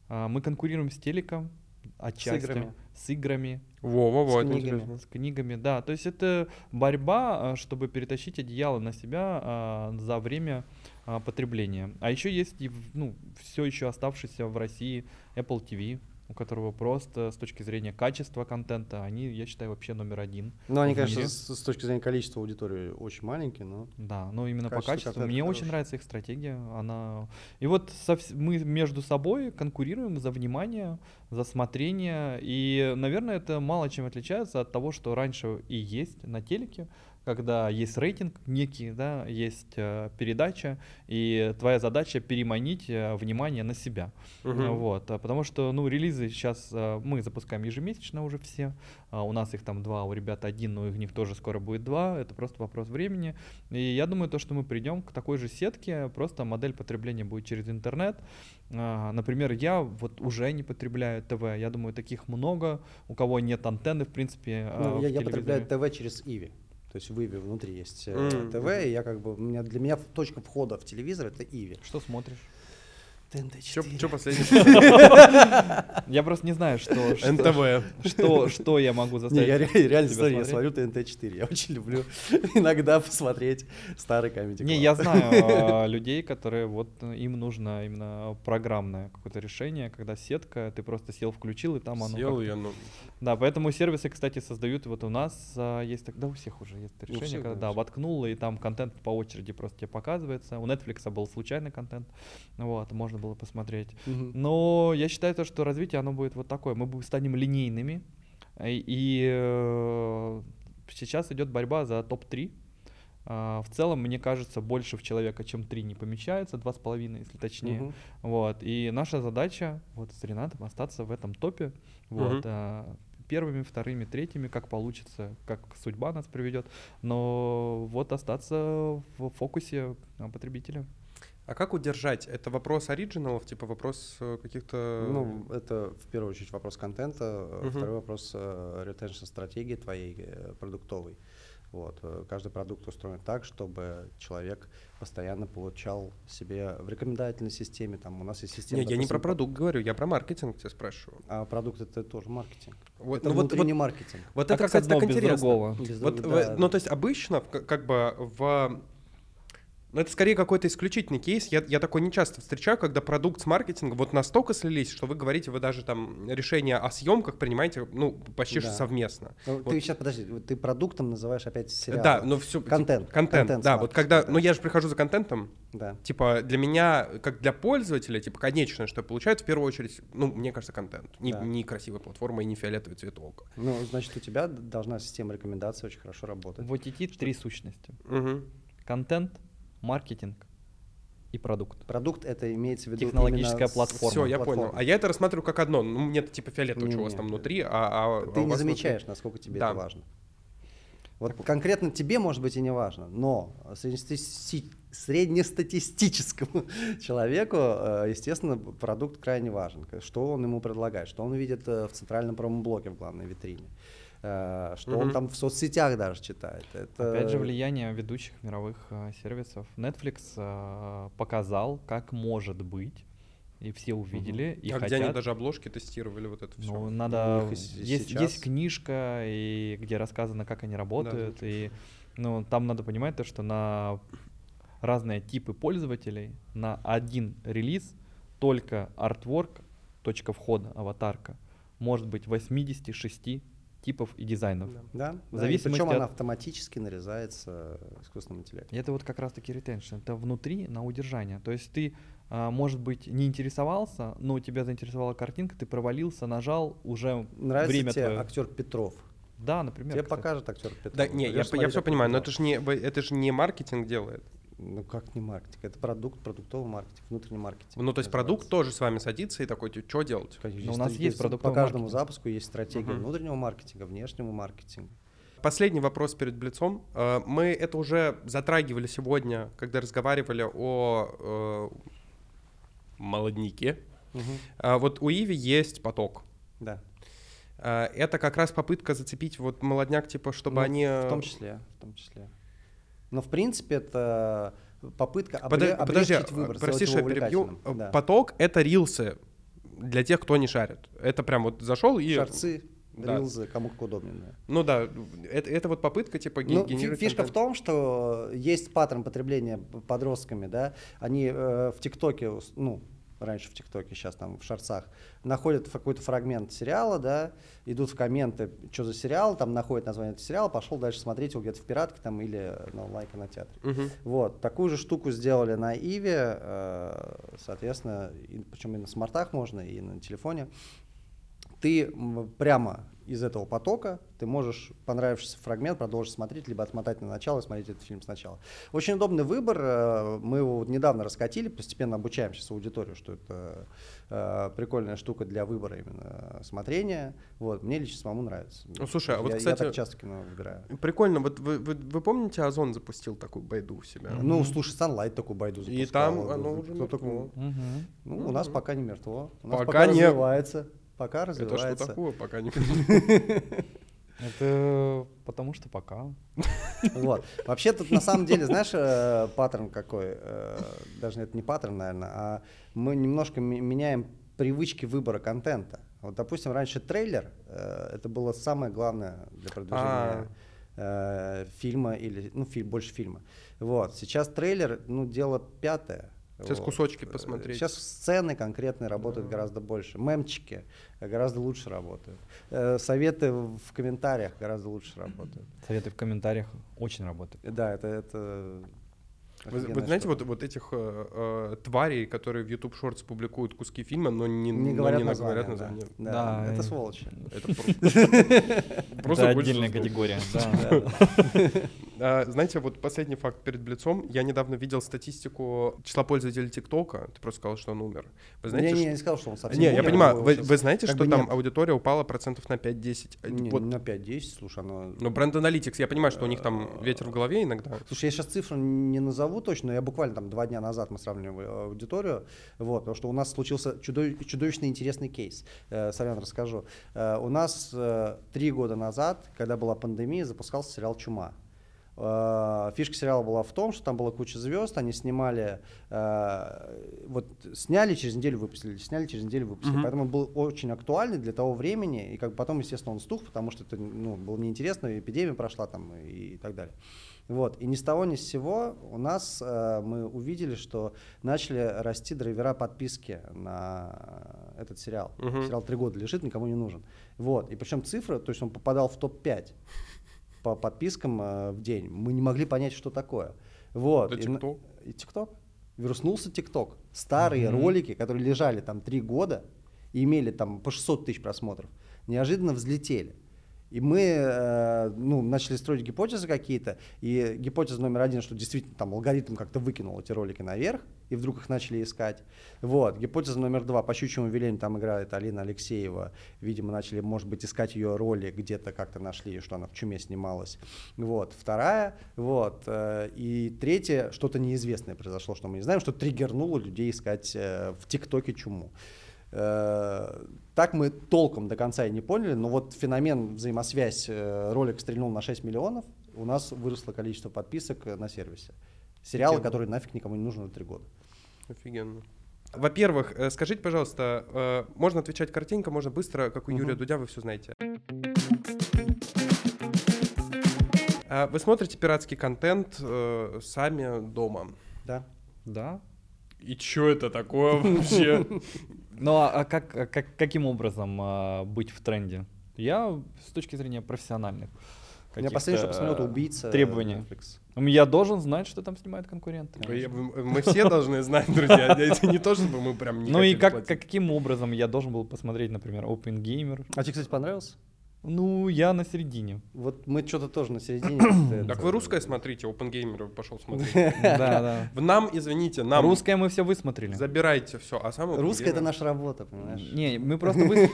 А, мы конкурируем с телеком, отчасти, играми. с играми, Во-во-во, С это книгами. интересно. с книгами, да. То есть это борьба, а, чтобы перетащить одеяло на себя а, за время а, потребления. А еще есть ну, все еще оставшийся в России Apple TV, у которого просто с точки зрения качества контента, они, я считаю, вообще номер один. Ну, они, конечно, мире. с, с точки зрения количества аудитории очень маленькие, но Да, но именно по Качество качеству. контента Мне очень хорошее. нравится их стратегия. Она... И вот со мы между собой конкурируем за внимание, за смотрение. И, наверное, это мало чем отличается от того, что раньше и есть на телеке, когда есть рейтинг некий, да, есть э, передача, и твоя задача переманить э, внимание на себя. Мгм. Вот, а потому что, ну, релизы сейчас э, мы запускаем ежемесячно уже все. А у нас их там два, у ребят один, но их них тоже скоро будет два. Это просто вопрос времени. И я думаю, то, что мы придем к такой же сетке, просто модель потребления будет через интернет. А, Например, я вот уже не потребляю ТВ. Я думаю, таких много, у кого нет антенны, в принципе. а, ну, в я, я потребляю. ТВ через Иви. То есть в Иви внутри есть Мгм. ТВ, и я как бы, у меня, для меня точка входа в телевизор это Иви. Что смотришь? ТНТ-4. Что последнее? Я просто не знаю, что, что, НТВ. что, что я могу Не, заставить. я ре- реально смотрю, я смотрю ТНТ-4. Я очень люблю [laughs] иногда посмотреть старый комедий Не, я знаю [laughs] а, людей, которые вот э, им нужно именно программное какое-то решение, когда сетка, ты просто сел, включил, и там оно. Съел как-то- ее, ну. Да, поэтому сервисы, кстати, создают. Вот у нас а, есть, так- да, у всех уже есть решение, когда да, воткнул, и там контент по очереди просто тебе показывается. У Netflix был случайный контент, вот, можно было посмотреть. Мгм. Но я считаю, то, что развитие оно будет вот такое. Мы станем линейными. И, и, э, сейчас идет борьба за топ-3. А, в целом, мне кажется, больше в человека, чем 3 не помещается, 2,5, если точнее. Мгм. Вот. И наша задача вот с Ренатом остаться в этом топе. Вот. Мгм. а, первыми, вторыми, третьими, как получится, как судьба нас приведет. Но вот остаться в фокусе потребителя. А как удержать? Это вопрос оригиналов, типа вопрос э, каких-то... Ну, это в первую очередь вопрос контента, э, Мгм. второй вопрос э, retention стратегии твоей э, продуктовой. Вот. э, Каждый продукт устроен так, чтобы человек постоянно получал себе в рекомендательной системе. Там у нас есть система. Не, я не про продукт говорю, я про маркетинг тебя спрашиваю. А продукт это тоже маркетинг. Вот, это ну внутренний вот, маркетинг. вот А это, как кстати, одно так без интересно. другого? Без Вот, в- да. ну, то есть обычно, как бы в... Ну, это скорее какой-то исключительный кейс. Я, я такой не часто встречаю, когда продукт с маркетингом вот настолько слились, что вы говорите, вы даже там решение о съемках принимаете, ну, почти что Да. совместно. Ну, вот. Ты сейчас, подожди, вот ты продуктом называешь опять сериал. Да, ну все... Контент. Контент, Контент с да. Вот когда... маркетингом, Ну, да. я же прихожу за контентом, Да. Типа для меня, как для пользователя, типа конечное, что я получаю, в первую очередь, ну, мне кажется, контент. Не, Да. не красивая платформа и не фиолетовый цветок. Ну, значит, у тебя должна система рекомендаций очень хорошо работать. В OTT три сущности. Мгм. Контент, маркетинг и продукт. Продукт это имеется в виду Технологическая платформа. Все, я платформа. понял. А я это рассматриваю как одно. Ну, мне это типа фиолетово, что у вас там внутри, а, а- а Ты у не замечаешь, насколько тебе Да. это важно. Вот конкретно тебе, может быть, и не важно, но среднестати- среднестатистическому [laughs] человеку, э, естественно, продукт крайне важен. Что он ему предлагает, что он видит э, в центральном промо-блоке в главной витрине. Э, что он Мгм. там в соцсетях даже читает. Это... Опять же, влияние ведущих мировых э, сервисов. Netflix э, показал, как может быть, и все увидели, и а хотят. где они даже обложки тестировали вот это все? Ну, надо... Есть, сейчас. есть книжка, и где рассказано, как они работают, и ну, там надо понимать то, что на разные типы пользователей на один релиз только artwork, точка входа, аватарка, может быть 86 типов и дизайнов. Да, В да, зависимости причем от- она автоматически нарезается искусственным интеллектом. Это вот как раз-таки ретеншн. Это внутри на удержание. То есть ты, а, может быть, не интересовался, но тебя заинтересовала картинка, ты провалился, нажал, уже Нравится время тебе твое. актер Петров? Да, например. Тебе кстати. покажет актер Петров. Да, не, я, я смотреть, все понимаю, но это же не, это же не маркетинг делает. Ну как не маркетинг? Это продукт, продуктовый маркетинг, внутренний маркетинг. Ну, то есть продукт тоже с вами садится и такой, что делать? Конечно, Но у нас стратегия- есть По продуктовый каждому маркетинг. запуску есть стратегия Мгм. внутреннего маркетинга, внешнего маркетинга. Последний вопрос перед Блицом. Э, Мы это уже затрагивали сегодня, когда разговаривали о э, молоднике. А Вот у Иви есть поток. Да. А, Это как раз попытка зацепить вот молодняк, типа, чтобы Ну, они... В том числе, в том числе. Но в принципе это попытка Подо- обле- Подожди, облегчить выбор, прости, что я перебью. Да. Поток — это рилсы для тех, кто не шарит. Это прям вот зашел и... Шарцы, Да. рилзы, кому как удобнее. да. Ну да, это, это вот попытка, типа, ге- Ну, генерировать фишка в контент. том, что есть паттерн потребления подростками, да, они э, в ТикТоке, ну, раньше в ТикТоке, сейчас там в шарцах, находят какой-то фрагмент сериала, да, идут в комменты, что за сериал, там находят название этого сериала, пошел дальше смотреть его где-то в пиратке там или на онлайн кинотеатре. Мгм. Вот, такую же штуку сделали на Иве, э, соответственно, и- причем и на смартах можно, и на телефоне. Ты прямо из этого потока ты можешь понравившийся фрагмент продолжить смотреть, либо отмотать на начало и смотреть этот фильм сначала. Очень удобный выбор. э, Мы его вот недавно раскатили, постепенно обучаем сейчас аудиторию, что это э, прикольная штука для выбора именно смотрения. Вот, мне лично самому нравится. Ну, слушай, а вот, я, кстати- я так часто кино выбираю. Прикольно, вот вы, вы, вы помните, Озон запустил такую байду у себя? Ну, слушай, Sunlight такую байду запускал. И там оно уже мертво. такой? Мгм. Ну, у нас пока не мертво. У нас Пока пока, не- развивается. Пока Это что развивается. такое, пока не [laughs] Это потому что пока. Вот. Вообще тут на самом деле, знаешь, э, паттерн какой? Э, Даже это не паттерн, наверное, а мы немножко меняем привычки выбора контента. Вот, допустим, раньше трейлер э, это было самое главное для продвижения э, фильма или ну фильм больше фильма. Вот сейчас трейлер, ну дело пятое. Сейчас Вот. кусочки Э, посмотреть. Сейчас сцены конкретные работают гораздо больше. Мемчики гораздо лучше работают. Э, Советы в комментариях гораздо лучше работают. Советы в комментариях очень работают. Да, это, это Вы, вы знаете, штука. вот, вот этих э, э, тварей, которые в YouTube Shorts публикуют куски фильма, но не, не но говорят не название. говорят да. название. Да, Да, это и- сволочи. Это про- [laughs] просто это отдельная категория. [laughs] да. А, Знаете, вот последний факт перед Блицом. Я недавно видел статистику числа пользователей ТикТока. Ты просто сказал, что он умер. Вы знаете, не, не, не сказал, что он совсем Не, я понимаю. Вы, знаете, что там аудитория упала процентов на 5-10? А, Не, вот. на 5-10, слушай, оно... Ну, бренд Analytics, я понимаю, что у них там ветер в голове иногда. Слушай, я сейчас цифру не назову точно, но я буквально там два дня назад мы сравнивали э, аудиторию, вот, потому что у нас случился чудов- чудовищно интересный кейс. Э, Сорян, расскажу. Э, у нас э, три года назад, когда была пандемия, запускался сериал «Чума». Э, Фишка сериала была в том, что там была куча звезд, они снимали, э, вот сняли через неделю выпустили, сняли через неделю выпустили, Мгм. поэтому он был очень актуальный для того времени, и как потом, естественно, он стух, потому что это ну, было неинтересно, эпидемия прошла там и, и так далее. Вот. И ни с того ни с сего у нас э, мы увидели, что начали расти драйвера подписки на этот сериал. Мгм. Сериал три года лежит, никому не нужен. Вот. И причем цифры, то есть он попадал в топ-5 по подпискам э, в день. Мы не могли понять, что такое. Вот. Это И TikTok? И ТикТок. Вернулся ТикТок. Старые Мгм. ролики, которые лежали там три года и имели там по 600 тысяч просмотров, неожиданно взлетели. И мы э, ну, начали строить гипотезы какие-то. И гипотеза номер один, что действительно там алгоритм как-то выкинул эти ролики наверх, и вдруг их начали искать. Вот. Гипотеза номер два. По щучьему велению там играет Алина Алексеева. Видимо, начали, может быть, искать ее роли, где-то как-то нашли, что она в чуме снималась. Вот. Вторая. Вот. э, И третье, что-то неизвестное произошло, что мы не знаем, что триггернуло людей искать э, в ТикТоке чуму. Э, Так мы толком до конца и не поняли, но вот феномен взаимосвязь, э, ролик стрельнул на 6 миллионов, у нас выросло количество подписок э, на сервисе. Сериалы, Офигенно. которые нафиг никому не нужны на 3 года. Офигенно. Во-первых, скажите, пожалуйста, можно отвечать картинка, можно быстро, как у Мгм. Юрия Дудя, вы все знаете. Вы смотрите пиратский контент сами дома. Да? Да. И что это такое вообще? [laughs] Ну а, а как, а как, каким образом а, быть в тренде? Я с точки зрения профессиональных. У меня последнее, что посмотрел, это э, убийца. Требования. Netflix. Ну, Я должен знать, что там снимают конкуренты. Мы все должны знать, друзья. [laughs] Это не то, чтобы мы прям не Ну и как- каким образом я должен был посмотреть, например, Open Gamer? А тебе, кстати, понравился? Ну, я на середине. Вот мы что-то тоже на середине. [clears throat] Так вы русское смотрите, Open Gamer пошел смотреть. [laughs] Да, да. [laughs] В нам, извините, нам Русское мы все высмотрели. забирайте все, а самое Русская это наша работа, понимаешь? Не, мы просто вы...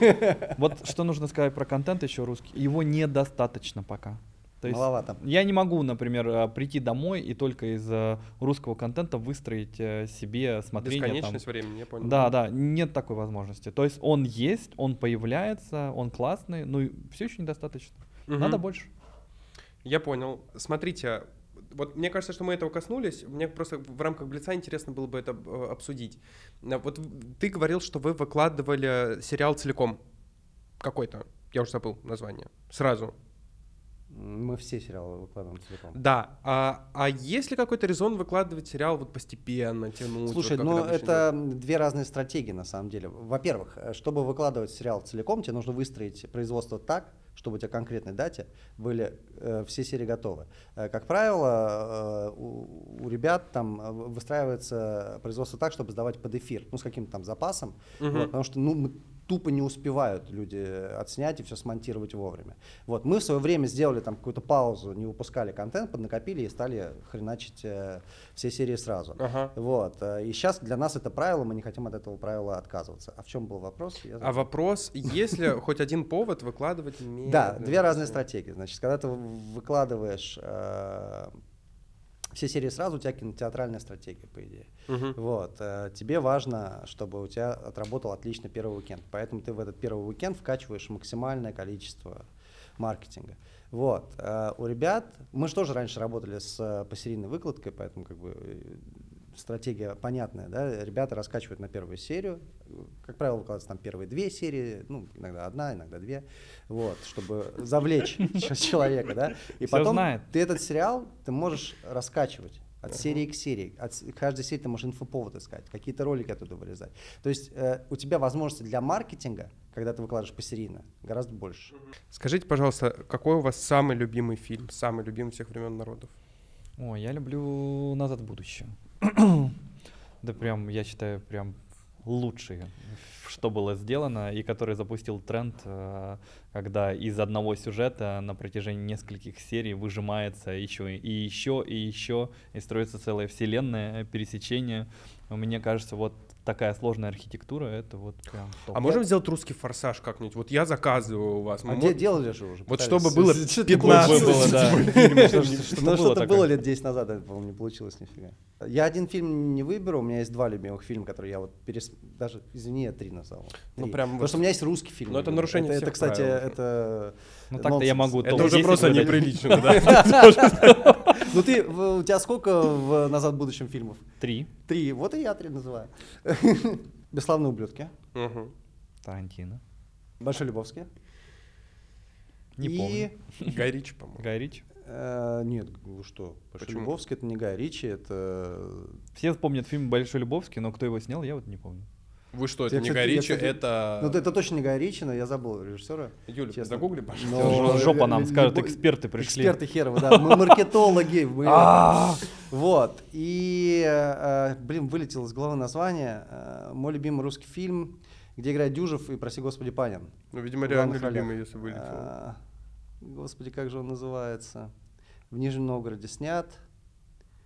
[laughs] Вот что нужно сказать про контент еще русский. Его недостаточно пока. То есть Маловато. я не могу, например, э, прийти домой и только из э, русского контента выстроить э, себе смотрение. там. Бесконечность времени, я понял. Да, да, нет такой возможности. То есть он есть, он появляется, он классный, но все еще недостаточно. Мгм. Надо больше. Я понял. Смотрите, вот мне кажется, что мы этого коснулись. Мне просто в рамках Блица интересно было бы это обсудить. Вот ты говорил, что вы выкладывали сериал целиком какой-то. Я уже забыл название. Сразу. Мы все сериалы выкладываем целиком. Да. А, а есть ли какой-то резон выкладывать сериал вот постепенно, тянуть? Слушай, вот ну это две разные стратегии на самом деле. Во-первых, э, чтобы выкладывать сериал целиком, тебе нужно выстроить производство так, чтобы у тебя конкретной дате были э, все серии готовы. Э, как правило, э, у, у ребят там э, выстраивается производство так, чтобы сдавать под эфир, ну с каким-то там запасом, Мгм. вот, потому что ну, мы тупо не успевают люди отснять и все смонтировать вовремя. Вот, мы в свое время сделали там какую-то паузу, не выпускали контент, поднакопили и стали хреначить э, все серии сразу. Ага. Вот. э, И сейчас для нас это правило, мы не хотим от этого правила отказываться. А в чем был вопрос? Я А вопрос, есть ли хоть один повод выкладывать Да, две разные стратегии. Значит, когда ты выкладываешь э, все серии сразу, у тебя кинотеатральная стратегия, по идее. Мгм. Вот. э, Тебе важно, чтобы у тебя отработал отлично первый уикенд. Поэтому ты в этот первый уикенд вкачиваешь максимальное количество маркетинга. Вот. э, У ребят, мы же тоже раньше работали с э, посерийной выкладкой, поэтому как бы стратегия понятная, да, ребята раскачивают на первую серию, как правило, выкладываются там первые две серии, ну, иногда одна, иногда две, вот, чтобы завлечь человека, да, и потом ты этот сериал ты можешь раскачивать от серии к серии. От каждой серии ты можешь инфоповод искать, какие-то ролики оттуда вырезать. То есть э, у тебя возможности для маркетинга, когда ты выкладываешь посерийно, гораздо больше. Скажите, пожалуйста, какой у вас самый любимый фильм, самый любимый всех времен народов? Ой, я люблю «Назад в будущее». [clears throat] Да прям, я считаю, прям лучший, что было сделано, и который запустил тренд, э, когда из одного сюжета на протяжении нескольких серий выжимается еще и еще, и еще, и строится целая вселенная, пересечение. Мне кажется, вот такая сложная архитектура, это вот прям топ. А можем сделать русский форсаж как-нибудь? Вот я заказываю у вас. А где делали же уже? Вот чтобы было Что-то 15 было, да. Что- Что-то что- было Ну, что-то такое. было лет 10 назад, это, по-моему, не получилось нифига. Я один фильм не выберу, у меня есть два любимых фильма, которые я вот перес... даже, извини, я три назову. Ну, прям Потому вот- что у меня есть русский фильм. Ну, это нарушение это, всех это, кстати, это Ну так-то я могу Это уже 10 просто неприлично, да? [laughs] [laughs] Ну ты, у тебя сколько в «Назад в будущем» фильмов? Три. Три. Вот и я три называю. [laughs] «Бесславные ублюдки». Тарантино. «Большой Любовский». Не и, помню. [laughs] Гай Ричи, по-моему. Гай Ричи. э, нет, вы что? «Большой Почему? Любовский» — это не Гай Ричи, это... Все помнят фильм «Большой Любовский», но кто его снял, я вот не помню. Вы что, это Я, не кстати, Гай я, кстати, это... Ну, это точно не Гай Ричи, но я забыл режиссера. Юля, честно. загугли, пожалуйста. Но- Жопа нам любой- эксперты пришли. Эксперты херовы, да. [laughs] Мы маркетологи. мы- А! Вот. И, э, блин, вылетело из головы название. Э, Мой любимый русский фильм, где играет Дюжев и, прости господи, Панин. Ну, видимо, реально любимый, если вылетел. А, Господи, как же он называется? В Нижнем Новгороде снят.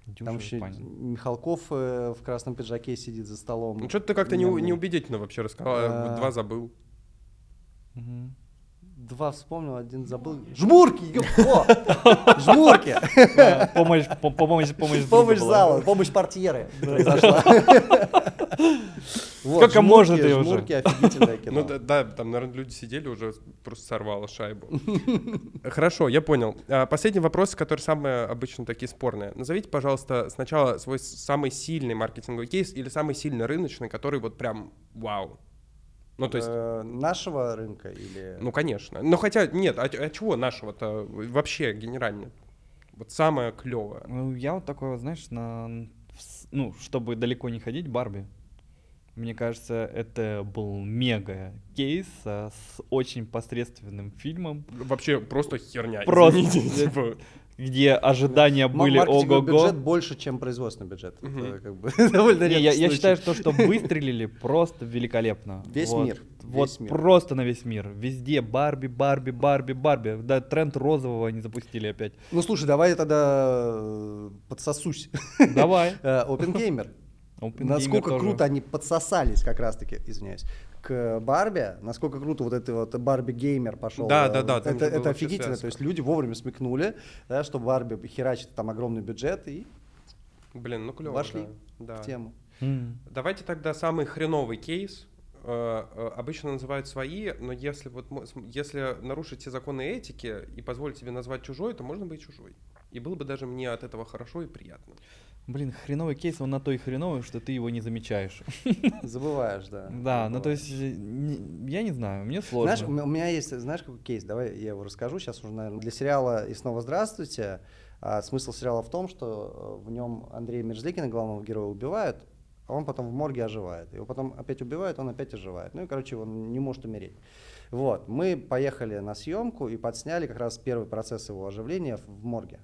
Там Дюжев, еще Панин. Михалков э, в красном пиджаке сидит за столом. Ну, что-то ты как-то не, неубедительно вообще рассказал. Вот А. Два забыл. Два вспомнил, один забыл. Жмурки! [laughs] Жмурки! Помощь, по- помощь, помощь. Помощь зала, помощь портьеры произошла. [laughs] Вот, Сколько жмурки, можно ты уже? жмурки, офигительное кино. Ну да, да, там, наверное, люди сидели уже просто сорвало шайбу. Хорошо, я понял. А, Последний вопрос, который самые обычно такие спорные. Назовите, пожалуйста, сначала свой самый сильный маркетинговый кейс или самый сильный рыночный, который вот прям вау. Ну, то есть, Э, нашего рынка или... ну, конечно. Ну, хотя, нет, а, а чего нашего-то вообще генерально? Вот самое клевое. Ну, я вот такой, вот, знаешь, на, ну, чтобы далеко не ходить, Барби. Мне кажется, это был мега кейс а, с очень посредственным фильмом, Вообще просто херня. Просто. извините, [laughs] типа. где ожидания были ого-го. бюджет больше, чем производственный бюджет. Мгм. Это как бы [laughs] довольно Не, я, редкий я случай. считаю, что, что выстрелили просто великолепно. Весь Вот. мир, Вот весь мир. просто на весь мир. Везде Барби, Барби, Барби, Барби. Да, тренд розового они запустили опять. Ну слушай, давай я тогда э, подсосусь. Давай. [laughs] Э, OpenGamer. Open Насколько Gamer тоже. круто они подсосались как раз-таки, извиняюсь, к Барби, насколько круто вот это вот Барби геймер пошел. Да, э, да, да, там Это, это офигительно. связка. То есть люди вовремя смекнули, да, что Барби херачит там огромный бюджет и Блин, ну клево. Вошли да. Да. в тему. М. Давайте тогда самый хреновый кейс. Э, э, Обычно называют свои, но если вот если нарушить все законы этики и позволить себе назвать чужой, то можно быть чужой. И было бы даже мне от этого хорошо и приятно. Блин, хреновый кейс, он на то и хреновый, что ты его не замечаешь. [laughs] Забываешь, да. Да, ну то есть, э, я не знаю, мне сложно. Знаешь, у меня- есть, знаешь, какой кейс? Давай я его расскажу. Сейчас уже, наверное, для сериала «И снова здравствуйте». а, смысл сериала в том, что э, в нем Андрея Мерзликина, главного героя, убивают, а он потом в морге оживает. Его потом опять убивают, он опять оживает. Ну и, короче, он не может умереть. Вот. Мы поехали на съемку и подсняли как раз первый процесс его оживления в морге.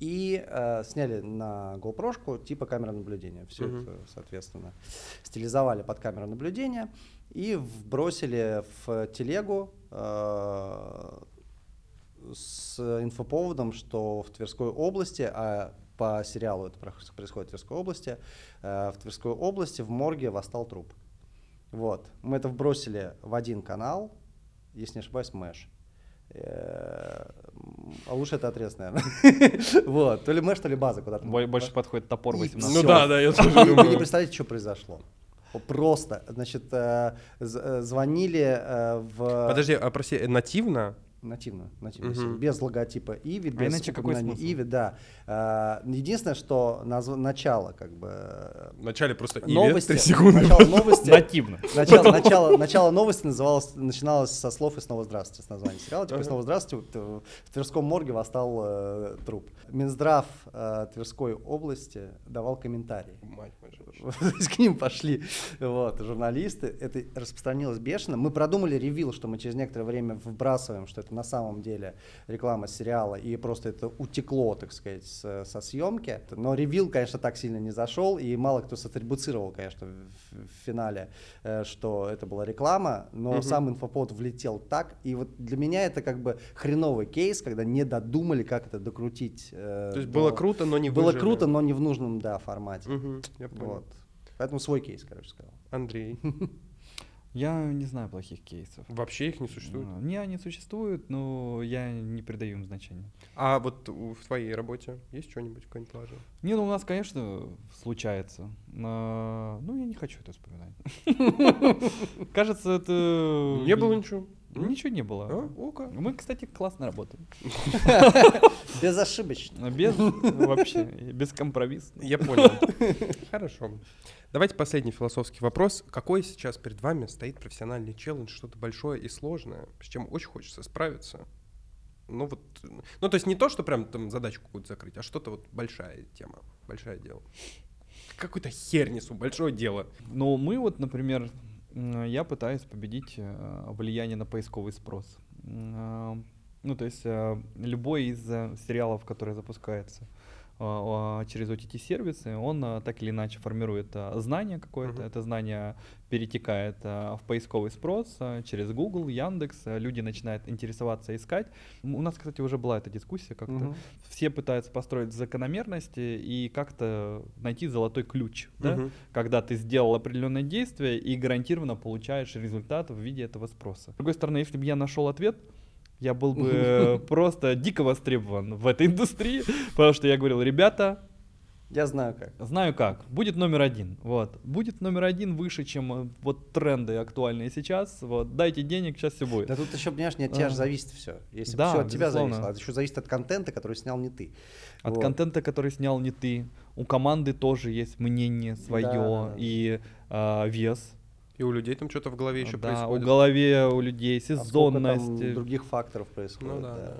И э, сняли на GoPro типа камеры наблюдения. Все Мгм. это, соответственно, стилизовали под камеру наблюдения и вбросили в телегу э, с инфоповодом, что в Тверской области, а по сериалу это происходит в Тверской области, э, в Тверской области в морге восстал труп. Вот. Мы это вбросили в один канал, если не ошибаюсь, Мэш. Э, А лучше это отрез, наверное. [laughs] Вот. То ли Мэш, то ли база куда-то. Бо- Больше подходит топор И 18. Ну да, да, я тоже [laughs] Вы не представляете, что произошло. Просто, значит, э, э, звонили в... Подожди, а прости, нативно? Нативно, нативно, всё, без логотипа Иви, А без иначе какой смысл? Иви, да. Э, Единственное, что назв- начало, как бы, э, Вначале просто Иви, новости, три секунды. начало новости, Нативно. начало, начало, начало новости называлось, начиналось со слов «И снова здравствуйте» с названием сериала. Типа «И Ага. снова здравствуйте» э, в Тверском морге восстал э, труп. Минздрав э, Тверской области давал комментарий. Мать [laughs] есть к ним пошли вот, журналисты. Это распространилось бешено. Мы продумали ревил, что мы через некоторое время вбрасываем, что это на самом деле реклама сериала, и просто это утекло, так сказать, с- со съемки. Но ревил, конечно, так сильно не зашел, и мало кто сатрибуцировал, конечно, в, в финале, э, что это была реклама, но Мгм. сам инфопод влетел так. И вот для меня это как бы хреновый кейс, когда не додумали, как это докрутить. э, То есть до- было круто, но не Было выжили. круто, но не в нужном, да, формате. Мгм, я понял. Вот. Поэтому свой кейс, короче, сказал. Андрей, [laughs] Я не знаю плохих кейсов. вообще их не существует? А, Не, они существуют, но я не придаю им значения. А вот в твоей работе есть что-нибудь, какое-нибудь положение? Не, ну у нас, конечно, случается. но- Ну, я не хочу это вспоминать. [laughs] Кажется, это... Не было ничего? Ничего не А? было. Ока. Мы, кстати, классно работаем. [laughs] Безошибочно. Без вообще, без компромисса. Я понял. [laughs] Хорошо. Давайте последний философский вопрос. Какой сейчас перед вами стоит профессиональный челлендж, что-то большое и сложное, с чем очень хочется справиться? Ну вот, ну то есть не то, что прям там задачу какую-то закрыть, а что-то вот большая тема, большое дело. Какую-то херь несу, большое дело. Но мы вот, например, я пытаюсь победить э, влияние на поисковый спрос. А, Ну, то есть э, любой из э, сериалов, который запускается а, через OTT-сервисы, он а, так или иначе формирует а, знание какое-то. Мгм. Это знание перетекает в поисковый спрос через Google, Яндекс. Люди начинают интересоваться, искать. У нас, кстати, уже была эта дискуссия как-то Мгм. все пытаются построить закономерности и как-то найти золотой ключ, да? Мгм. когда ты сделал определенное действие и гарантированно получаешь результат в виде этого спроса. С другой стороны, если бы я нашел ответ, я был бы [laughs] просто дико востребован в этой индустрии, потому что я говорил, ребята, Я знаю как. Знаю как. Будет номер один. Вот. Будет номер один выше, чем э, вот тренды актуальные сейчас. Вот. Дайте денег, сейчас все будет. Да тут еще, понимаешь, не от тебя А. же зависит все. Если Да, все от тебя безусловно. зависело, это еще зависит от контента, который снял не ты. От Вот. контента, который снял не ты. У команды тоже есть мнение свое Да, и а, вес. И у людей там что-то в голове еще да, происходит. у голове у людей А сезонность. других факторов происходит. Ну да, да. да.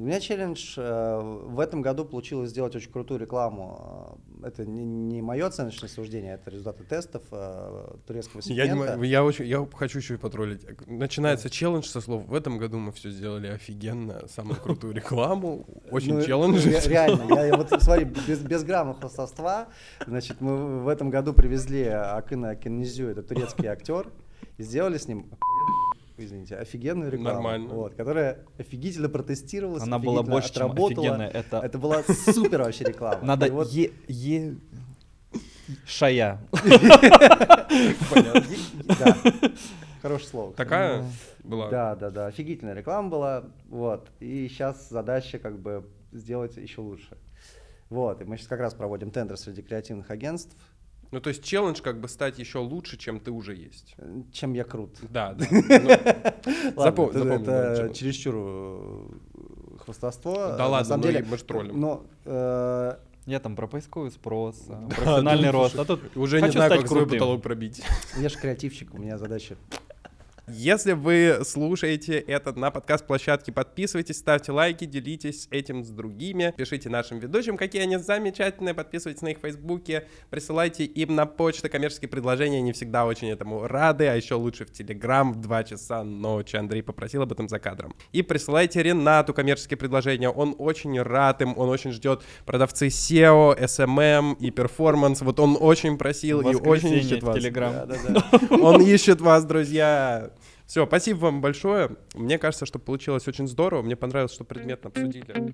У меня челлендж э, в этом году получилось сделать очень крутую рекламу. Э, Это не, не мое оценочное суждение, это результаты тестов э, турецкого Я, сегмента. мо- я, очень, я хочу еще и потроллить. Начинается челлендж со слов «В этом году мы все сделали офигенно, самую крутую рекламу, [laughs] очень Ну, челлендж». ре- Реально, я, я вот смотри, без, без грамма хвастовства, значит, мы в этом году привезли Акына Кинезю, это турецкий актер, и сделали с ним извините, офигенную рекламу. Нормально. Вот, которая офигительно протестировалась, Она была больше, чем отработала. офигенная. Это, Это была супер вообще реклама. надо И вот- е, е- шая. Да. Хорошее слово. Такая была. Да, да, да. Офигительная реклама была. Вот. И сейчас задача как бы сделать еще лучше. Вот. И мы сейчас как раз проводим тендер среди креативных агентств. Ну, то есть челлендж как бы стать еще лучше, чем ты уже есть. э, Чем я крут. Да, да. [laughs] Ну, Ладно, запом- это, чересчур э, хвастовство. Да На ладно, самом ну и деле, мы ж троллим. Но э, Я там про поисковый спрос, профессиональный ну, рост. А тут Уже не знаю, как свой потолок пробить. я же креативщик, у меня задача. Если вы слушаете это на подкаст-площадке, подписывайтесь, ставьте лайки, делитесь этим с другими, пишите нашим ведущим, какие они замечательные, подписывайтесь на их фейсбуке, присылайте им на почту коммерческие предложения, они всегда очень этому рады, а еще лучше в Телеграм в 2 часа ночи, Андрей попросил об этом за кадром. И присылайте Ренату коммерческие предложения, он очень рад им, он очень ждет продавцы SEO, SMM и перформанс, вот он очень просил и очень ищет вас. Телеграм. Да-да-да. Он ищет вас, друзья. Все, спасибо вам большое. Мне кажется, что получилось очень здорово. Мне понравилось, что предметно обсудили